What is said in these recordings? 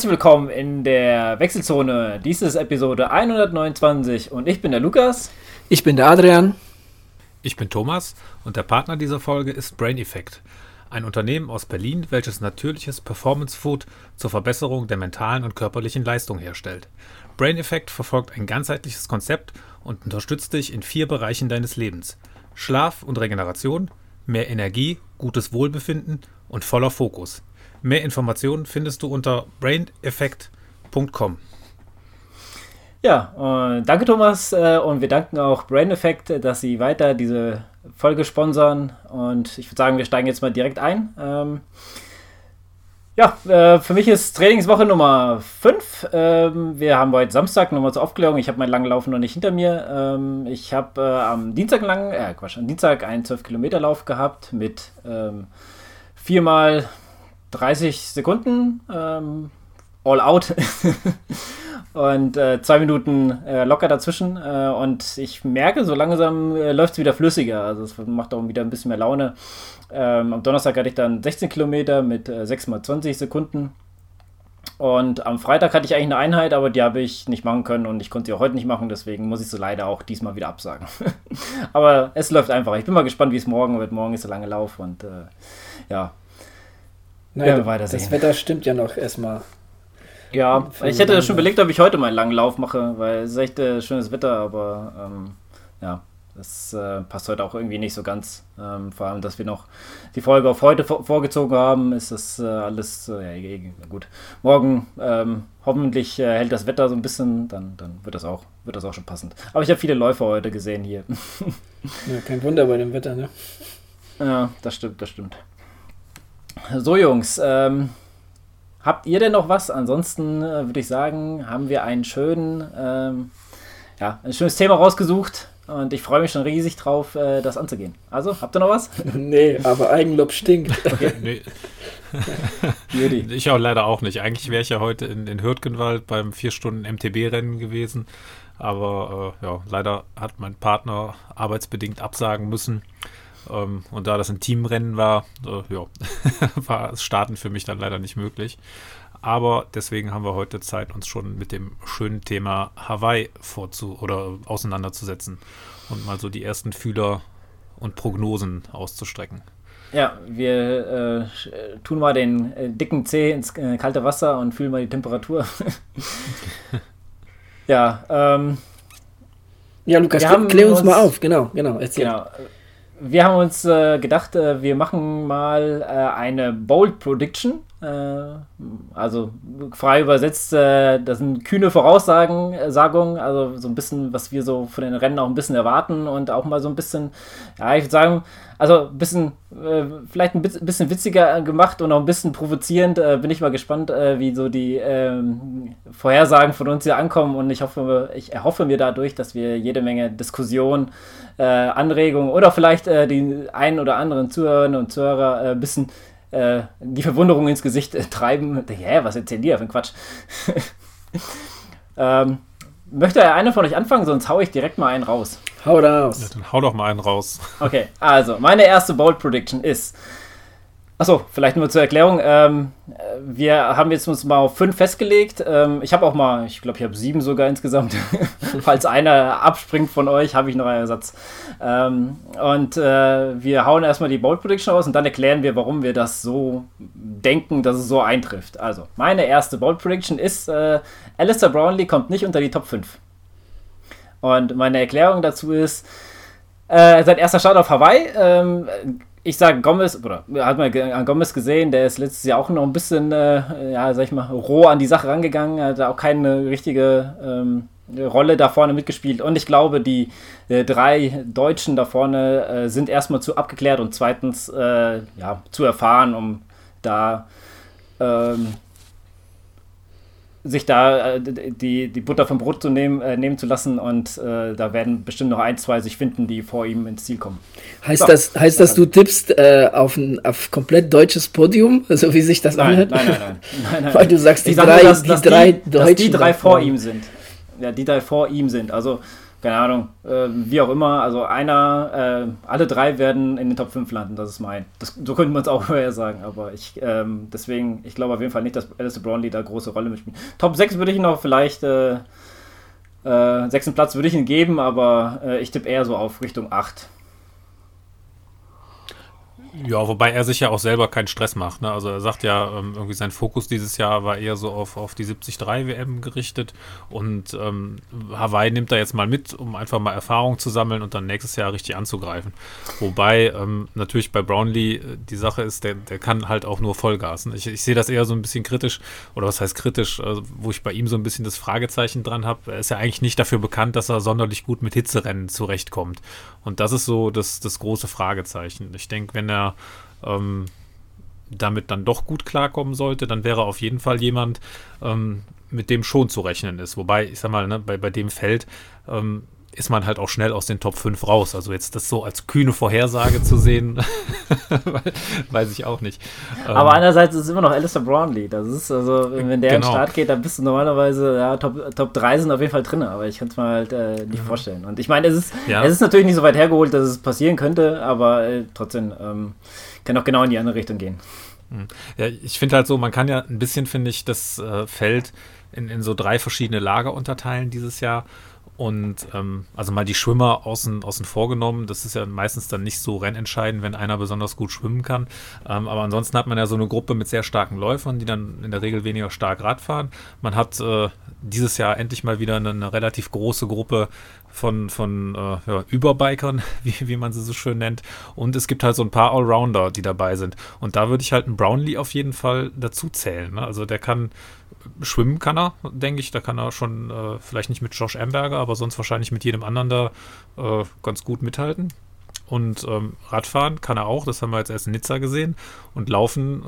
herzlich willkommen in der Wechselzone. Dies ist Episode 129 und ich bin der Lukas. Ich bin der Adrian. Ich bin Thomas und der Partner dieser Folge ist Brain Effect, ein Unternehmen aus Berlin, welches natürliches Performance Food zur Verbesserung der mentalen und körperlichen Leistung herstellt. Brain Effect verfolgt ein ganzheitliches Konzept und unterstützt dich in vier Bereichen deines Lebens: Schlaf und Regeneration, mehr Energie, gutes Wohlbefinden und voller Fokus. Mehr Informationen findest du unter braineffect.com. Ja, äh, danke Thomas äh, und wir danken auch Brain Effect, dass sie weiter diese Folge sponsern und ich würde sagen, wir steigen jetzt mal direkt ein. Ähm, ja, äh, für mich ist Trainingswoche Nummer 5. Ähm, wir haben heute Samstag, nochmal zur Aufklärung. Ich habe meinen langen Lauf noch nicht hinter mir. Ähm, ich habe äh, am Dienstag lang, äh, Quatsch, am Dienstag einen 12-Kilometer-Lauf gehabt mit ähm, viermal 30 Sekunden ähm, all out und äh, zwei Minuten äh, locker dazwischen. Äh, und ich merke, so langsam äh, läuft es wieder flüssiger. Also es macht auch wieder ein bisschen mehr Laune. Ähm, am Donnerstag hatte ich dann 16 Kilometer mit äh, 6 mal 20 Sekunden. Und am Freitag hatte ich eigentlich eine Einheit, aber die habe ich nicht machen können und ich konnte sie auch heute nicht machen, deswegen muss ich sie leider auch diesmal wieder absagen. aber es läuft einfach. Ich bin mal gespannt, wie es morgen wird. Morgen ist der lange Lauf und äh, ja, naja, ja, das Wetter stimmt ja noch erstmal. Ja, ich hätte schon überlegt, ob ich heute mal einen langen Lauf mache, weil es ist echt äh, schönes Wetter, aber ähm, ja, das äh, passt heute auch irgendwie nicht so ganz. Ähm, vor allem, dass wir noch die Folge auf heute vor vorgezogen haben, ist das äh, alles äh, ja, gut. Morgen ähm, hoffentlich äh, hält das Wetter so ein bisschen, dann, dann wird, das auch, wird das auch schon passend. Aber ich habe viele Läufer heute gesehen hier. ja, kein Wunder bei dem Wetter, ne? Ja, das stimmt, das stimmt. So, Jungs, ähm, habt ihr denn noch was? Ansonsten äh, würde ich sagen, haben wir einen schönen, ähm, ja, ein schönes Thema rausgesucht und ich freue mich schon riesig drauf, äh, das anzugehen. Also, habt ihr noch was? nee, aber Eigenlob stinkt. Nee. ich auch leider auch nicht. Eigentlich wäre ich ja heute in, in Hürtgenwald beim 4 Stunden MTB-Rennen gewesen. Aber äh, ja, leider hat mein Partner arbeitsbedingt absagen müssen. Ähm, und da das ein Teamrennen war, äh, ja, war das Starten für mich dann leider nicht möglich. Aber deswegen haben wir heute Zeit, uns schon mit dem schönen Thema Hawaii vorzu oder auseinanderzusetzen und mal so die ersten Fühler und Prognosen auszustrecken. Ja, wir äh, tun mal den äh, dicken Zeh ins äh, kalte Wasser und fühlen mal die Temperatur. ja, ähm, ja, Lukas, klär uns, uns mal auf, genau, genau, erzähl. Genau wir haben uns äh, gedacht, äh, wir machen mal äh, eine Bold Prediction. Äh, also frei übersetzt, äh, das sind kühne Voraussagen, äh, Sagungen, also so ein bisschen, was wir so von den Rennen auch ein bisschen erwarten und auch mal so ein bisschen, ja, ich würde sagen, also ein bisschen, vielleicht ein bisschen witziger gemacht und auch ein bisschen provozierend. bin ich mal gespannt, wie so die ähm, Vorhersagen von uns hier ankommen und ich hoffe, ich erhoffe mir dadurch, dass wir jede Menge Diskussion, Anregungen oder vielleicht die einen oder anderen Zuhörerinnen und Zuhörer ein bisschen äh, die Verwunderung ins Gesicht äh, treiben. Hä, was erzählen die für ein Quatsch? ähm, möchte einer von euch anfangen, sonst hau ich direkt mal einen raus. Hau raus. Ja, dann hau doch mal einen raus. Okay, also meine erste Bold Prediction ist Achso, vielleicht nur zur Erklärung. Ähm, wir haben jetzt uns mal auf fünf festgelegt. Ähm, ich habe auch mal, ich glaube, ich habe sieben sogar insgesamt. Falls einer abspringt von euch, habe ich noch einen Ersatz. Ähm, und äh, wir hauen erstmal die Bold Prediction aus und dann erklären wir, warum wir das so denken, dass es so eintrifft. Also, meine erste Bold Prediction ist, äh, Alistair Brownlee kommt nicht unter die Top 5. Und meine Erklärung dazu ist, äh, sein erster Start auf Hawaii ähm, ich sage Gomez, oder hat man an Gomez gesehen, der ist letztes Jahr auch noch ein bisschen, äh, ja, sag ich mal, roh an die Sache rangegangen, hat auch keine richtige ähm, Rolle da vorne mitgespielt. Und ich glaube, die äh, drei Deutschen da vorne äh, sind erstmal zu abgeklärt und zweitens äh, ja, zu erfahren, um da ähm, sich da äh, die, die Butter vom Brot zu nehmen, äh, nehmen zu lassen und äh, da werden bestimmt noch ein, zwei sich finden, die vor ihm ins Ziel kommen. Heißt so, das, heißt das, du tippst äh, auf ein auf komplett deutsches Podium, so wie sich das nein, anhört? Nein, nein, nein. nein, nein. Weil du sagst, die drei, dass, die, dass drei die, Deutschen. Dass die drei vor ihm sind. Ja, die drei vor ihm sind. Also keine Ahnung, äh, wie auch immer, also einer, äh, alle drei werden in den Top 5 landen, das ist mein. Das, so könnte man es auch vorher sagen, aber ich, ähm, deswegen, ich glaube auf jeden Fall nicht, dass Alistair Brownlee da große Rolle mitspielt. Top 6 würde ich noch vielleicht, äh, äh, sechsten Platz würde ich ihn geben, aber äh, ich tippe eher so auf Richtung 8. Ja, wobei er sich ja auch selber keinen Stress macht. Ne? Also er sagt ja, ähm, irgendwie sein Fokus dieses Jahr war eher so auf, auf die 73 WM gerichtet und ähm, Hawaii nimmt da jetzt mal mit, um einfach mal Erfahrung zu sammeln und dann nächstes Jahr richtig anzugreifen. Wobei ähm, natürlich bei Brownlee äh, die Sache ist, der, der kann halt auch nur Vollgas. Ich, ich sehe das eher so ein bisschen kritisch, oder was heißt kritisch, also, wo ich bei ihm so ein bisschen das Fragezeichen dran habe. Er ist ja eigentlich nicht dafür bekannt, dass er sonderlich gut mit Hitzerennen zurechtkommt. Und das ist so das, das große Fragezeichen. Ich denke, wenn er ähm, damit dann doch gut klarkommen sollte, dann wäre auf jeden Fall jemand, ähm, mit dem schon zu rechnen ist. Wobei, ich sag mal, ne, bei, bei dem Feld ähm, ist man halt auch schnell aus den Top 5 raus. Also jetzt das so als kühne Vorhersage zu sehen, weiß ich auch nicht. Aber ähm, einerseits ist es immer noch Alistair Brownlee. Das ist, also, wenn der genau. in den Start geht, dann bist du normalerweise, ja, Top, Top 3 sind auf jeden Fall drin, aber ich kann es mir halt äh, nicht mhm. vorstellen. Und ich meine, es ist, ja. es ist natürlich nicht so weit hergeholt, dass es passieren könnte, aber äh, trotzdem ähm, kann auch genau in die andere Richtung gehen. Mhm. Ja, ich finde halt so, man kann ja ein bisschen, finde ich, das äh, Feld in, in so drei verschiedene Lager unterteilen dieses Jahr. Und ähm, also mal die Schwimmer außen, außen vorgenommen, das ist ja meistens dann nicht so rennentscheidend, wenn einer besonders gut schwimmen kann. Ähm, aber ansonsten hat man ja so eine Gruppe mit sehr starken Läufern, die dann in der Regel weniger stark Rad fahren. Man hat äh, dieses Jahr endlich mal wieder eine, eine relativ große Gruppe von, von äh, ja, Überbikern, wie, wie man sie so schön nennt. Und es gibt halt so ein paar Allrounder, die dabei sind. Und da würde ich halt einen Brownlee auf jeden Fall dazu zählen. Ne? Also der kann schwimmen kann er, denke ich. Da kann er schon äh, vielleicht nicht mit Josh Amberger, aber sonst wahrscheinlich mit jedem anderen da äh, ganz gut mithalten. Und ähm, Radfahren kann er auch, das haben wir jetzt erst in Nizza gesehen. Und Laufen,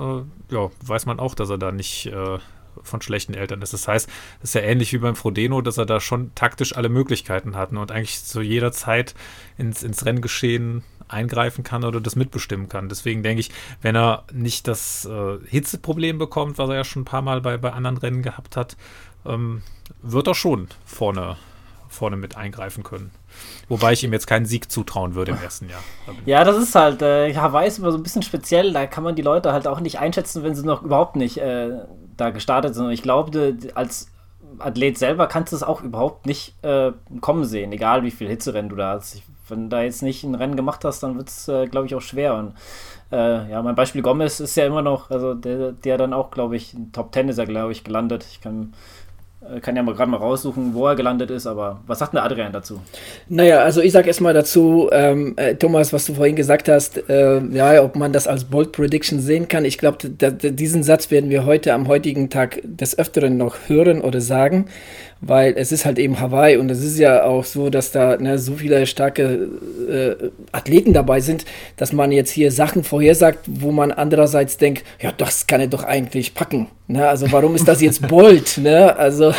äh, ja, weiß man auch, dass er da nicht äh, von schlechten Eltern ist. Das heißt, es ist ja ähnlich wie beim Frodeno, dass er da schon taktisch alle Möglichkeiten hat und eigentlich zu jeder Zeit ins, ins Renngeschehen eingreifen kann oder das mitbestimmen kann. Deswegen denke ich, wenn er nicht das äh, Hitzeproblem bekommt, was er ja schon ein paar Mal bei, bei anderen Rennen gehabt hat, ähm, wird er schon vorne, vorne mit eingreifen können. Wobei ich ihm jetzt keinen Sieg zutrauen würde im ersten Jahr. Ja, das ist halt, äh, Hawaii ist immer so ein bisschen speziell, da kann man die Leute halt auch nicht einschätzen, wenn sie noch überhaupt nicht äh, da gestartet sind. Und ich glaube, als Athlet selber kannst du es auch überhaupt nicht äh, kommen sehen, egal wie viel Hitzerennen du da hast. Ich wenn du da jetzt nicht ein Rennen gemacht hast, dann wird es, äh, glaube ich, auch schwer. Und äh, ja, mein Beispiel Gomez ist ja immer noch, also der, der dann auch, glaube ich, Top 10 ist er, glaube ich, gelandet. Ich kann äh, kann ja mal gerade mal raussuchen, wo er gelandet ist, aber was sagt denn Adrian dazu? Naja, also ich sage erstmal dazu, ähm, äh, Thomas, was du vorhin gesagt hast, äh, ja, ob man das als Bold Prediction sehen kann. Ich glaube, diesen Satz werden wir heute am heutigen Tag des Öfteren noch hören oder sagen weil es ist halt eben Hawaii und es ist ja auch so, dass da ne, so viele starke äh, Athleten dabei sind, dass man jetzt hier Sachen vorhersagt, wo man andererseits denkt, ja, das kann er doch eigentlich packen. Ne? Also warum ist das jetzt Bold? ne? Also,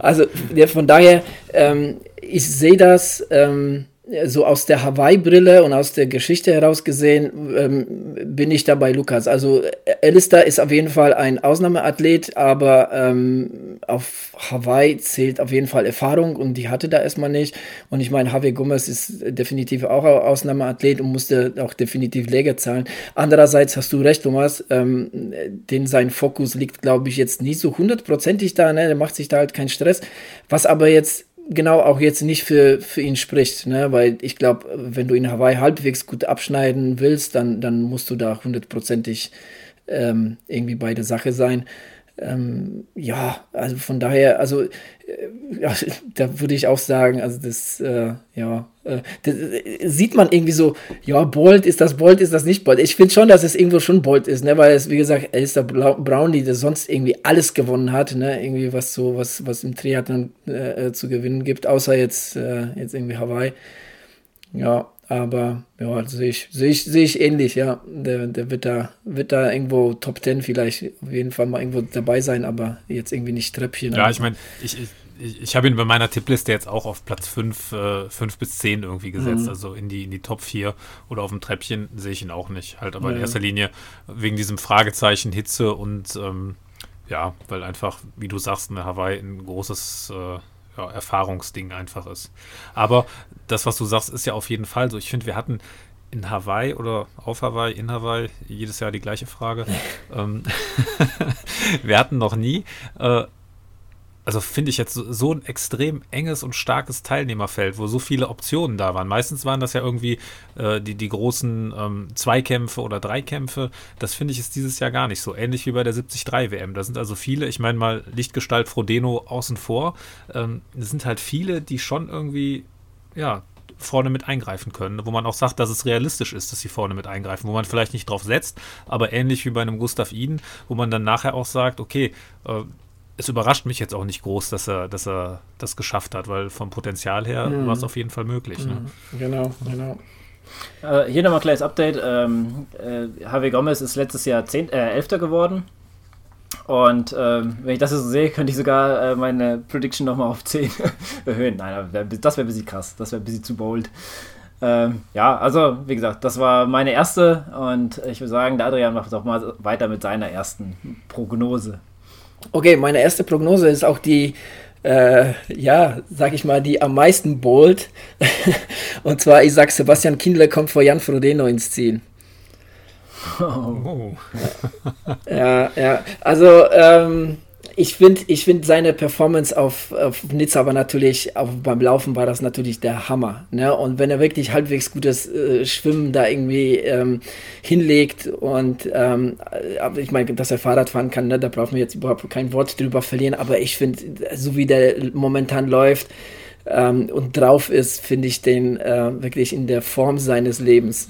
also ja, von daher, ähm, ich sehe das. Ähm, so aus der Hawaii-Brille und aus der Geschichte heraus gesehen, ähm, bin ich da bei Lukas. Also Alistair ist auf jeden Fall ein Ausnahmeathlet, aber ähm, auf Hawaii zählt auf jeden Fall Erfahrung und die hatte da erstmal nicht. Und ich meine, Javier Gomez ist definitiv auch ein Ausnahmeathlet und musste auch definitiv Läger zahlen. Andererseits hast du recht, Thomas, ähm, den sein Fokus liegt, glaube ich, jetzt nicht so hundertprozentig da, ne? der macht sich da halt keinen Stress. Was aber jetzt genau auch jetzt nicht für, für ihn spricht, ne? weil ich glaube, wenn du in Hawaii halbwegs gut abschneiden willst, dann, dann musst du da hundertprozentig ähm, irgendwie bei der Sache sein. Ähm, ja, also von daher, also äh, ja, da würde ich auch sagen, also das, äh, ja, äh, das, äh, sieht man irgendwie so, ja, Bolt, ist das Bolt, ist das nicht Bolt? Ich finde schon, dass es irgendwo schon Bolt ist, ne, weil es, wie gesagt, ist der Brownlee, der sonst irgendwie alles gewonnen hat, ne, irgendwie was so, was, was im Triathlon äh, äh, zu gewinnen gibt, außer jetzt, jetzt irgendwie Hawaii. Ja, aber ja, sehe ich, sehe ich, sehe ich ähnlich, ja. Der, der wird da, wird da irgendwo Top 10 vielleicht auf jeden Fall mal irgendwo dabei sein, aber jetzt irgendwie nicht Treppchen. Ja, ich meine, ich, ich, ich, ich habe ihn bei meiner Tippliste jetzt auch auf Platz 5, äh, 5 bis 10 irgendwie gesetzt, mhm. also in die, in die Top 4 oder auf dem Treppchen sehe ich ihn auch nicht. Halt, aber ja. in erster Linie wegen diesem Fragezeichen Hitze und ähm, ja, weil einfach, wie du sagst, in Hawaii ein großes äh, ja, Erfahrungsding einfach ist. Aber das, was du sagst, ist ja auf jeden Fall so. Ich finde, wir hatten in Hawaii oder auf Hawaii, in Hawaii, jedes Jahr die gleiche Frage. ähm, wir hatten noch nie, äh, also finde ich jetzt so, ein extrem enges und starkes Teilnehmerfeld, wo so viele Optionen da waren. Meistens waren das ja irgendwie äh, die, die großen ähm, Zweikämpfe oder Dreikämpfe. Das finde ich ist dieses Jahr gar nicht so. Ähnlich wie bei der 73 WM. Da sind also viele, ich meine mal Lichtgestalt Frodeno außen vor. Ähm, es sind halt viele, die schon irgendwie, ja, vorne mit eingreifen können, wo man auch sagt, dass es realistisch ist, dass sie vorne mit eingreifen, wo man vielleicht nicht drauf setzt, aber ähnlich wie bei einem Gustav Iden, wo man dann nachher auch sagt, okay, äh, es überrascht mich jetzt auch nicht groß, dass er, dass er das geschafft hat, weil vom Potenzial her mhm. war es auf jeden Fall möglich. Ne? Mhm. Genau, genau. Äh, hier nochmal ein kleines Update. Ähm, äh, Javi Gomez ist letztes Jahr Zehn, äh, Elfter geworden. Und ähm, wenn ich das so sehe, könnte ich sogar äh, meine Prediction nochmal auf 10 erhöhen. Nein, das wäre ein bisschen krass. Das wäre ein bisschen zu bold. Ähm, ja, also wie gesagt, das war meine erste und ich würde sagen, der Adrian macht auch mal weiter mit seiner ersten Prognose. Okay, meine erste Prognose ist auch die, äh, ja, sag ich mal, die am meisten bold. und zwar, ich sag, Sebastian Kindler kommt vor Jan Frodeno ins Ziel. Oh. ja, ja. Also, ähm, ich finde ich find seine Performance auf, auf Nizza aber natürlich, auch beim Laufen war das natürlich der Hammer. Ne? Und wenn er wirklich halbwegs gutes äh, Schwimmen da irgendwie ähm, hinlegt und ähm, ich meine, dass er Fahrrad fahren kann, ne? da brauchen wir jetzt überhaupt kein Wort drüber verlieren, aber ich finde, so wie der momentan läuft ähm, und drauf ist, finde ich den äh, wirklich in der Form seines Lebens.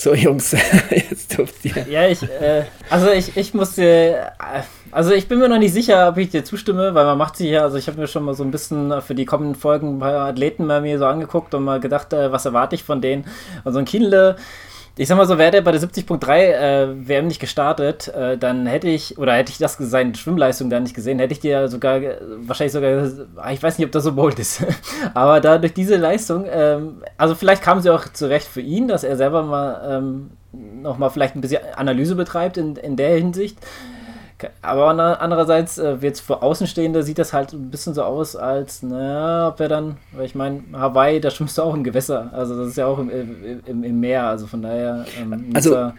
So, Jungs, jetzt dürft ihr. Ja, ich, äh, also ich, ich musste, äh, also ich bin mir noch nicht sicher, ob ich dir zustimme, weil man macht sich ja, also ich habe mir schon mal so ein bisschen für die kommenden Folgen ein paar Athleten bei mir so angeguckt und mal gedacht, äh, was erwarte ich von denen. Also ein Kindle ich sag mal so, wäre der bei der 70.3 äh, WM nicht gestartet, äh, dann hätte ich, oder hätte ich das seine Schwimmleistung da nicht gesehen, hätte ich dir sogar, wahrscheinlich sogar, ah, ich weiß nicht, ob das so bold ist, aber da durch diese Leistung, ähm, also vielleicht kam sie auch zurecht für ihn, dass er selber mal ähm, nochmal vielleicht ein bisschen Analyse betreibt in, in der Hinsicht. Aber andererseits, äh, jetzt für Außenstehende sieht das halt ein bisschen so aus, als, naja, ob er dann, weil ich meine, Hawaii, da schwimmst du auch im Gewässer. Also das ist ja auch im, im, im Meer. Also von daher. Ähm, also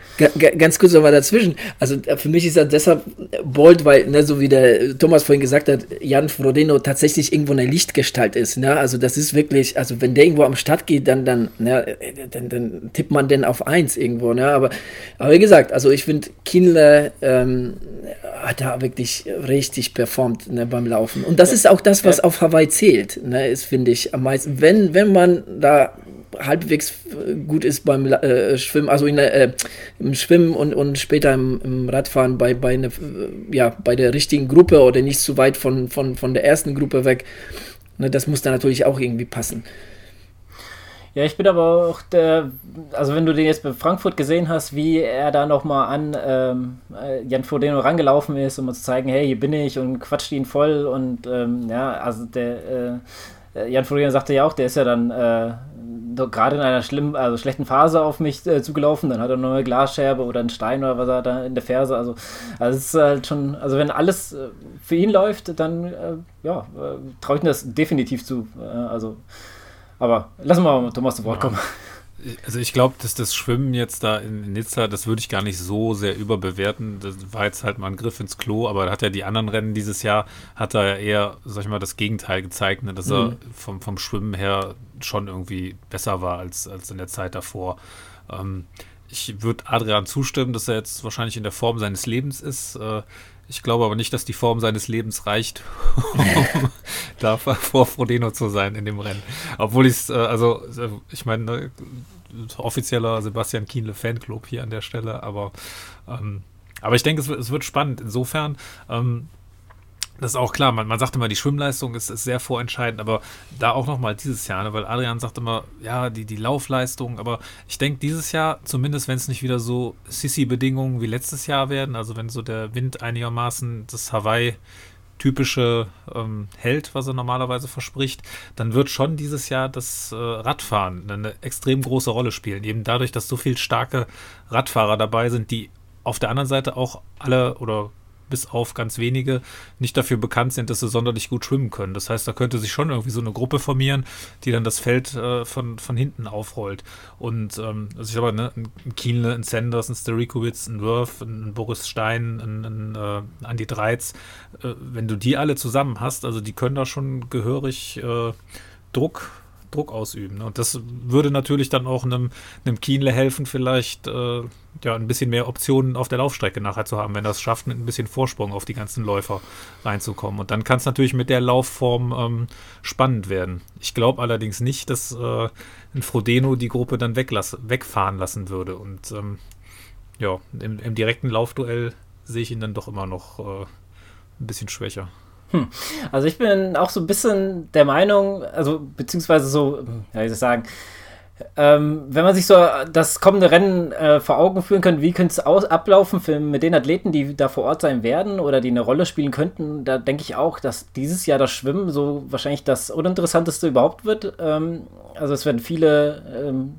ganz kurz nochmal dazwischen. Also äh, für mich ist er deshalb bold, weil, ne, so wie der Thomas vorhin gesagt hat, Jan Frodeno tatsächlich irgendwo eine Lichtgestalt ist. Ne? Also das ist wirklich, also wenn der irgendwo am Start geht, dann, dann, ne, dann, dann tippt man den auf eins irgendwo. Ne? Aber, aber wie gesagt, also ich finde Kindle ähm, hat da wirklich richtig performt ne, beim Laufen. Und das ist auch das, was auf Hawaii zählt, ne, ist, finde ich, am meisten. Wenn, wenn man da halbwegs gut ist beim äh, Schwimmen, also in, äh, im Schwimmen und, und später im, im Radfahren bei, bei, eine, ja, bei der richtigen Gruppe oder nicht zu weit von, von, von der ersten Gruppe weg, ne, das muss dann natürlich auch irgendwie passen. Ja, ich bin aber auch der, also wenn du den jetzt bei Frankfurt gesehen hast, wie er da nochmal an ähm, äh, Jan Frodeno rangelaufen ist, um zu zeigen, hey, hier bin ich und quatscht ihn voll und ähm, ja, also der äh, Jan Frodeno sagte ja auch, der ist ja dann äh, gerade in einer schlimmen, also schlechten Phase auf mich äh, zugelaufen, dann hat er noch eine Glasscherbe oder einen Stein oder was er da in der Ferse, also, also es ist halt schon, also wenn alles äh, für ihn läuft, dann äh, ja, traue ich ihm das definitiv zu, also aber lassen wir mal Thomas zu Wort kommen. Also ich glaube, dass das Schwimmen jetzt da in Nizza, das würde ich gar nicht so sehr überbewerten. Das war jetzt halt mal ein Griff ins Klo, aber da hat er die anderen Rennen dieses Jahr, hat er ja eher, sag ich mal, das Gegenteil gezeigt, ne? dass mhm. er vom, vom Schwimmen her schon irgendwie besser war als, als in der Zeit davor. Ähm, ich würde Adrian zustimmen, dass er jetzt wahrscheinlich in der Form seines Lebens ist. Äh, ich glaube aber nicht, dass die Form seines Lebens reicht, um da vor Frodeno zu sein in dem Rennen. Obwohl ich es, äh, also, äh, ich meine, ne, offizieller Sebastian Kienle Fanclub hier an der Stelle, aber, ähm, aber ich denke, es, es, wird spannend. Insofern, ähm, das ist auch klar, man, man sagt immer, die Schwimmleistung ist, ist sehr vorentscheidend, aber da auch nochmal dieses Jahr, ne, weil Adrian sagt immer, ja, die, die Laufleistung, aber ich denke, dieses Jahr, zumindest wenn es nicht wieder so Sissi-Bedingungen wie letztes Jahr werden, also wenn so der Wind einigermaßen das Hawaii typische ähm, hält, was er normalerweise verspricht, dann wird schon dieses Jahr das äh, Radfahren eine extrem große Rolle spielen. Eben dadurch, dass so viele starke Radfahrer dabei sind, die auf der anderen Seite auch alle oder bis auf ganz wenige nicht dafür bekannt sind, dass sie sonderlich gut schwimmen können. Das heißt, da könnte sich schon irgendwie so eine Gruppe formieren, die dann das Feld äh, von, von hinten aufrollt. Und ähm, also ich sag ne, ein Kienle, ein Sanders, ein Sterikowitz, ein Worth, ein Boris Stein, ein, ein, äh, Andy Dreiz, äh, wenn du die alle zusammen hast, also die können da schon gehörig äh, Druck Druck ausüben. Ne? Und das würde natürlich dann auch einem, einem Kienle helfen, vielleicht äh, ja, ein bisschen mehr Optionen auf der Laufstrecke nachher zu haben, wenn das schafft, mit ein bisschen Vorsprung auf die ganzen Läufer reinzukommen. Und dann kann es natürlich mit der Laufform ähm, spannend werden. Ich glaube allerdings nicht, dass äh, ein Frodeno die Gruppe dann weglass wegfahren lassen würde. Und ähm, ja, im, im, direkten Laufduell sehe ich ihn dann doch immer noch äh, ein bisschen schwächer. Hm. Also ich bin auch so ein bisschen der Meinung, also beziehungsweise so, ja, wie soll ich sagen, ähm, wenn man sich so das kommende Rennen äh, vor Augen führen könnte, wie könnte es ablaufen für, mit den Athleten, die da vor Ort sein werden oder die eine Rolle spielen könnten, da denke ich auch, dass dieses Jahr das Schwimmen so wahrscheinlich das uninteressanteste überhaupt wird. Ähm, also es werden viele ähm,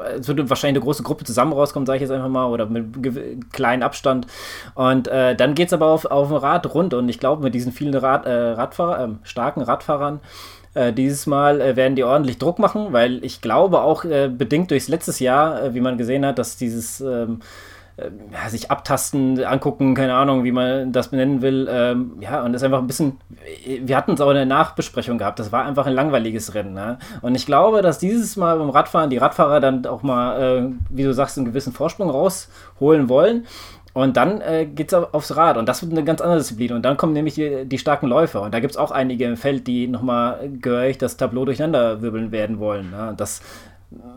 es würde wahrscheinlich eine große Gruppe zusammen rauskommen, sage ich jetzt einfach mal, oder mit kleinem Abstand. Und äh, dann geht es aber auf, auf dem Rad rund. Und ich glaube, mit diesen vielen Rad, äh, Radfahrer, äh, starken Radfahrern, äh, dieses Mal äh, werden die ordentlich Druck machen, weil ich glaube auch äh, bedingt durchs letztes Jahr, wie man gesehen hat, dass dieses ähm, äh, sich abtasten, angucken, keine Ahnung, wie man das benennen will. Ähm, ja, und das ist einfach ein bisschen, wir hatten es auch in der Nachbesprechung gehabt, das war einfach ein langweiliges Rennen. Ne? Und ich glaube, dass dieses Mal beim Radfahren die Radfahrer dann auch mal, äh, wie du sagst, einen gewissen Vorsprung rausholen wollen. Und dann äh, geht es aufs Rad und das wird eine ganz andere Disziplin. Und dann kommen nämlich die, die starken Läufer. Und da gibt es auch einige im Feld, die nochmal gehörig das Tableau durcheinander wirbeln werden wollen. Ne? Das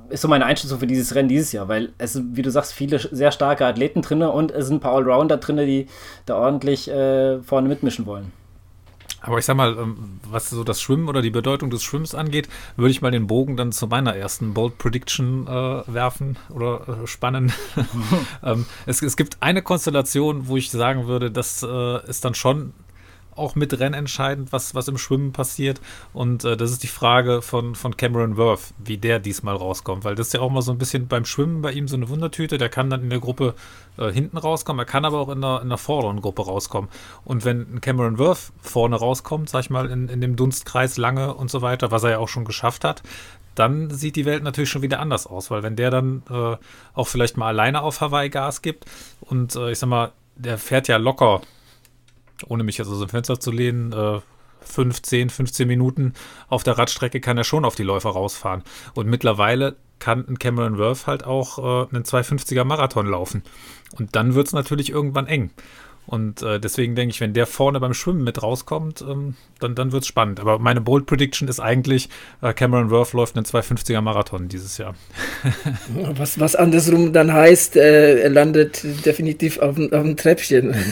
ist so meine Einschätzung für dieses Rennen dieses Jahr, weil es wie du sagst, viele sehr starke Athleten drin und es sind ein paar Allrounder drin, die da ordentlich äh, vorne mitmischen wollen. Aber ich sag mal, ähm, was so das Schwimmen oder die Bedeutung des Schwimmens angeht, würde ich mal den Bogen dann zu meiner ersten Bold Prediction äh, werfen oder äh, spannen. ähm, es, es, gibt eine Konstellation, wo ich sagen würde, das äh, ist dann schon auch mit rennentscheidend, was, was im Schwimmen passiert. Und äh, das ist die Frage von, von Cameron Worth, wie der diesmal rauskommt. Weil das ist ja auch mal so ein bisschen beim Schwimmen bei ihm so eine Wundertüte. Der kann dann in der Gruppe äh, hinten rauskommen, er kann aber auch in der, in der vorderen Gruppe rauskommen. Und wenn Cameron Worth vorne rauskommt, sag ich mal, in, in dem Dunstkreis lange und so weiter, was er ja auch schon geschafft hat, dann sieht die Welt natürlich schon wieder anders aus, weil wenn der dann äh, auch vielleicht mal alleine auf Hawaii Gas gibt und äh, ich sag mal, der fährt ja locker ohne mich jetzt aus dem Fenster zu lehnen, äh, 15, 15 Minuten auf der Radstrecke kann er schon auf die Läufer rausfahren. Und mittlerweile kann ein Cameron Worth halt auch äh, einen 250er Marathon laufen. Und dann wird es natürlich irgendwann eng. Und äh, deswegen denke ich, wenn der vorne beim Schwimmen mit rauskommt, ähm, dann, dann wird es spannend. Aber meine Bold Prediction ist eigentlich, äh, Cameron Worth läuft einen 250er Marathon dieses Jahr. was, was andersrum dann heißt, äh, er landet definitiv auf, auf dem Treppchen.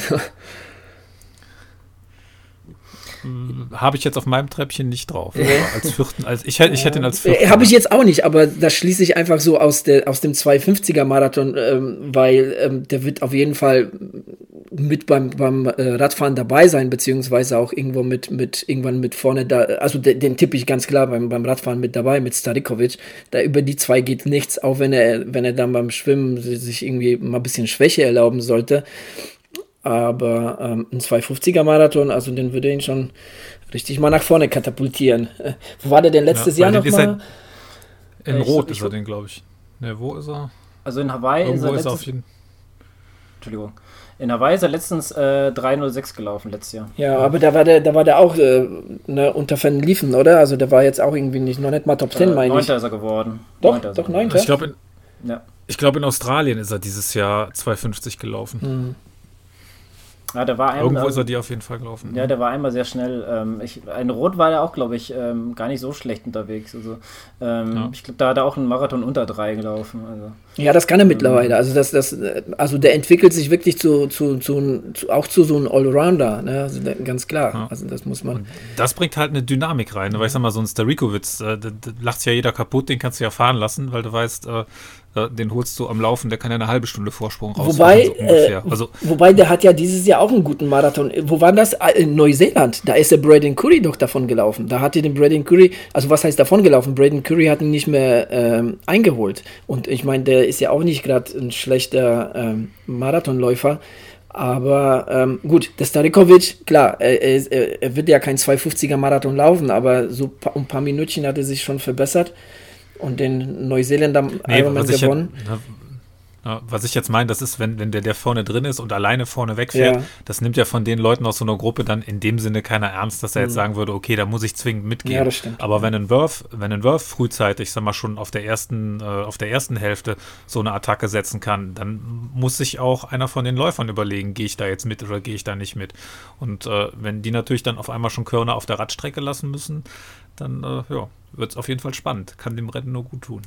habe ich jetzt auf meinem Treppchen nicht drauf. als vierten, als ich, ich hätte ihn als vierten. Äh, habe ich jetzt auch nicht, aber das schließe ich einfach so aus, der, aus dem 250er Marathon, ähm, weil ähm, der wird auf jeden Fall mit beim, beim äh, Radfahren dabei sein, beziehungsweise auch irgendwo mit, mit irgendwann mit vorne da, also de, den tippe ich ganz klar beim, beim Radfahren mit dabei, mit Starikovic. Da über die zwei geht nichts, auch wenn er, wenn er dann beim Schwimmen sich irgendwie mal ein bisschen Schwäche erlauben sollte. Aber ähm, ein 250er Marathon, also den würde ihn schon richtig mal nach vorne katapultieren. Äh, wo war der denn letztes ja, Jahr noch mal? In äh, Rot ist er den, glaube ich. Ne, wo ist er? Also in Hawaii Irgendwo ist er, letztens, ist er auf jeden Entschuldigung. In Hawaii ist er letztens äh, 306 gelaufen letztes Jahr. Ja, aber da war der, da war der auch äh, ne, unter Fan liefen, oder? Also der war jetzt auch irgendwie nicht noch nicht mal Top 10, meine ich. 9. ist er geworden. Doch, 9. doch 9. Ich glaube in, ja. glaub, in Australien ist er dieses Jahr 250 gelaufen. Mhm. Ja, der war einmal, Irgendwo ist er die auf jeden Fall gelaufen. Ja, der war einmal sehr schnell. Ähm, ich, ein Rot war er auch, glaube ich, ähm, gar nicht so schlecht unterwegs. Also, ähm, ja. Ich glaube, da hat er auch einen Marathon unter drei gelaufen. Also, ja, das kann er mittlerweile. Also, das, das, also der entwickelt sich wirklich zu, zu, zu, zu auch zu so einem Allrounder. Ne? Also, ganz klar. Ja. Also das muss man. Und das bringt halt eine Dynamik rein. Ne? Weil ich sag mal, so ein Starikowitz, äh, lacht sich ja jeder kaputt, den kannst du ja fahren lassen, weil du weißt, äh, den holst du am Laufen, der kann ja eine halbe Stunde Vorsprung raus. Wobei, so äh, also, wobei der hat ja dieses Jahr auch einen guten Marathon. Wo war das? Ah, in Neuseeland. Da ist der Braden Curry doch davon gelaufen. Da hat er den Braden Curry, also was heißt davon gelaufen? Braden Curry hat ihn nicht mehr ähm, eingeholt. Und ich meine, der ist ja auch nicht gerade ein schlechter ähm, Marathonläufer. Aber ähm, gut, der Starikovic, klar, er, er, er, wird ja kein 250er Marathon laufen, aber so ein paar Minütchen hat er sich schon verbessert und den Neuseeländer nee, Ironman gewonnen. Ja, was ich jetzt meine, das ist, wenn, wenn der, der vorne drin ist und alleine vorne wegfährt, ja. das nimmt ja von den Leuten aus so einer Gruppe dann in dem Sinne keiner ernst, dass er mhm. jetzt sagen würde, okay, da muss ich zwingend mitgehen. Ja, das stimmt. Aber wenn ein Wurf, wenn ein Wurf frühzeitig, sag mal schon auf der ersten, äh, auf der ersten Hälfte so eine Attacke setzen kann, dann muss sich auch einer von den Läufern überlegen, gehe ich da jetzt mit oder gehe ich da nicht mit. Und äh, wenn die natürlich dann auf einmal schon Körner auf der Radstrecke lassen müssen, dann äh, ja, wird es auf jeden Fall spannend. Kann dem Rennen nur gut tun.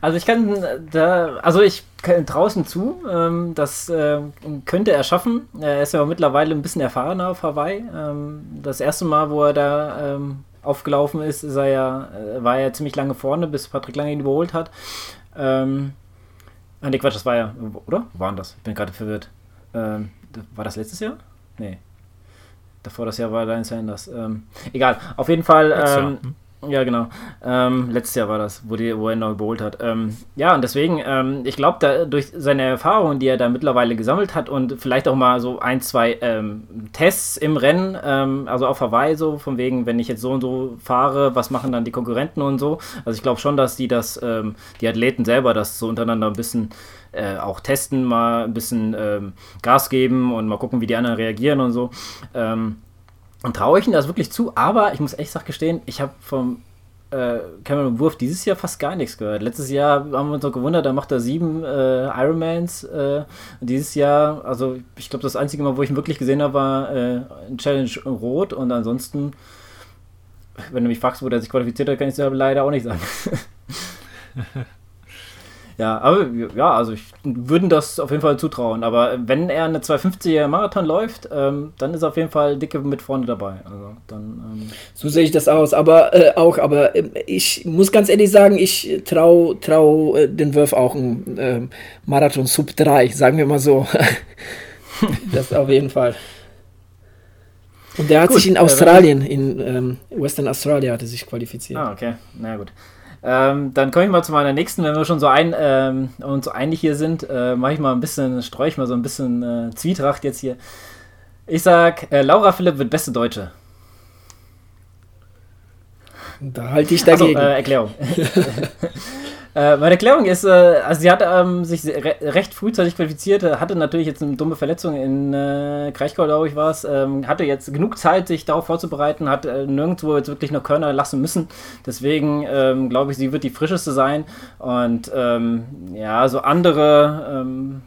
Also ich kann da, also ich kann draußen zu, ähm, das äh, könnte er schaffen. Er ist ja mittlerweile ein bisschen erfahrener auf Hawaii. Ähm, das erste Mal, wo er da ähm, aufgelaufen ist, ist er ja, äh, war er ziemlich lange vorne, bis Patrick Lange ihn überholt hat. Ähm, ah, nee, Quatsch, das war ja, oder? Wo waren das? Ich bin gerade verwirrt. Ähm, war das letztes Jahr? Nee. Davor das Jahr war Lion Sanders. Ähm, egal, auf jeden Fall. Ähm, ja, genau. Ähm, letztes Jahr war das, wo, die, wo er neu geholt hat. Ähm, ja, und deswegen, ähm, ich glaube, durch seine Erfahrungen, die er da mittlerweile gesammelt hat und vielleicht auch mal so ein, zwei ähm, Tests im Rennen, ähm, also auf Hawaii so, von wegen, wenn ich jetzt so und so fahre, was machen dann die Konkurrenten und so. Also ich glaube schon, dass die das, ähm, die Athleten selber das so untereinander ein bisschen äh, auch testen, mal ein bisschen Gas geben und mal gucken, wie die anderen reagieren und so. Und traue ich ihm das wirklich zu, aber ich muss echt gestehen, ich habe vom äh, Cameron Wurf dieses Jahr fast gar nichts gehört. Letztes Jahr haben wir uns noch gewundert, da macht er sieben äh, Ironmans. Äh, dieses Jahr, also ich glaube, das einzige Mal, wo ich ihn wirklich gesehen habe, war äh, ein Challenge Rot und ansonsten, wenn du mich fragst, wo der sich qualifiziert hat, kann ich es leider auch nicht sagen. Ja, aber ja, also ich würde das auf jeden Fall zutrauen. Aber wenn er eine 250er Marathon läuft, ähm, dann ist auf jeden Fall dicke mit vorne dabei. Also dann, ähm so sehe ich das aus. Aber äh, auch, aber äh, ich muss ganz ehrlich sagen, ich traue trau, äh, den Wurf auch einen ähm, Marathon Sub 3, sagen wir mal so. das auf jeden Fall. Und der hat gut, sich in äh, Australien, in ähm, Western Australia, hat er sich qualifiziert. Ah, okay. Na gut. Ähm, dann komme ich mal zu meiner nächsten, wenn wir schon so ein ähm, und so einig hier sind, äh, mache ich mal ein bisschen, streue ich mal so ein bisschen äh, Zwietracht jetzt hier. Ich sag, äh, Laura Philipp wird beste Deutsche. Da halte ich dagegen. Achso, äh, Erklärung. Äh, meine Erklärung ist, äh, also sie hat ähm, sich re recht frühzeitig qualifiziert, hatte natürlich jetzt eine dumme Verletzung in äh, Kraichgau, glaube ich, war es, ähm, hatte jetzt genug Zeit, sich darauf vorzubereiten, hat äh, nirgendwo jetzt wirklich noch Körner lassen müssen. Deswegen ähm, glaube ich, sie wird die frischeste sein. Und ähm, ja, so andere ähm,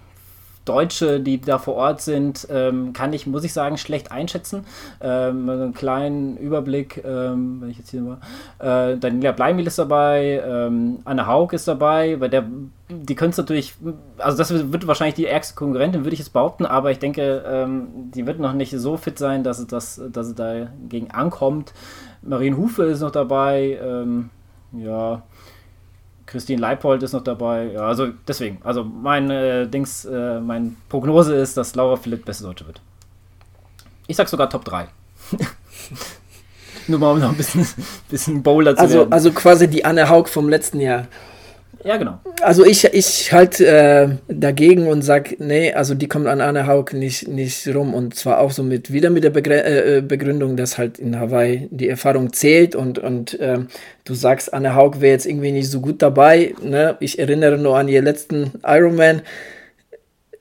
Deutsche, die da vor Ort sind, ähm, kann ich, muss ich sagen, schlecht einschätzen. Ähm, einen kleinen Überblick, ähm, wenn ich jetzt hier war. Äh, Daniela Bleimil ist dabei, ähm, Anne Haug ist dabei, weil der, die können es natürlich, also das wird wahrscheinlich die ärgste Konkurrentin, würde ich jetzt behaupten, aber ich denke, ähm, die wird noch nicht so fit sein, dass es, das, dass es dagegen ankommt. Marien Hufe ist noch dabei, ähm, ja. Christine Leipold ist noch dabei. Ja, also deswegen. Also mein äh, Dings, äh, mein Prognose ist, dass Laura Philipp beste Deutsche wird. Ich sag sogar Top 3. Nur mal um noch ein bisschen, bisschen Bowler zu also, werden. Also quasi die Anne Haug vom letzten Jahr. Ja, genau. Also ich, ich halte äh, dagegen und sage, nee, also die kommt an Anne Haug nicht, nicht rum. Und zwar auch so mit wieder mit der Begr äh, äh, Begründung, dass halt in Hawaii die Erfahrung zählt und, und äh, du sagst, Anne Haug wäre jetzt irgendwie nicht so gut dabei. Ne? Ich erinnere nur an ihr letzten Ironman.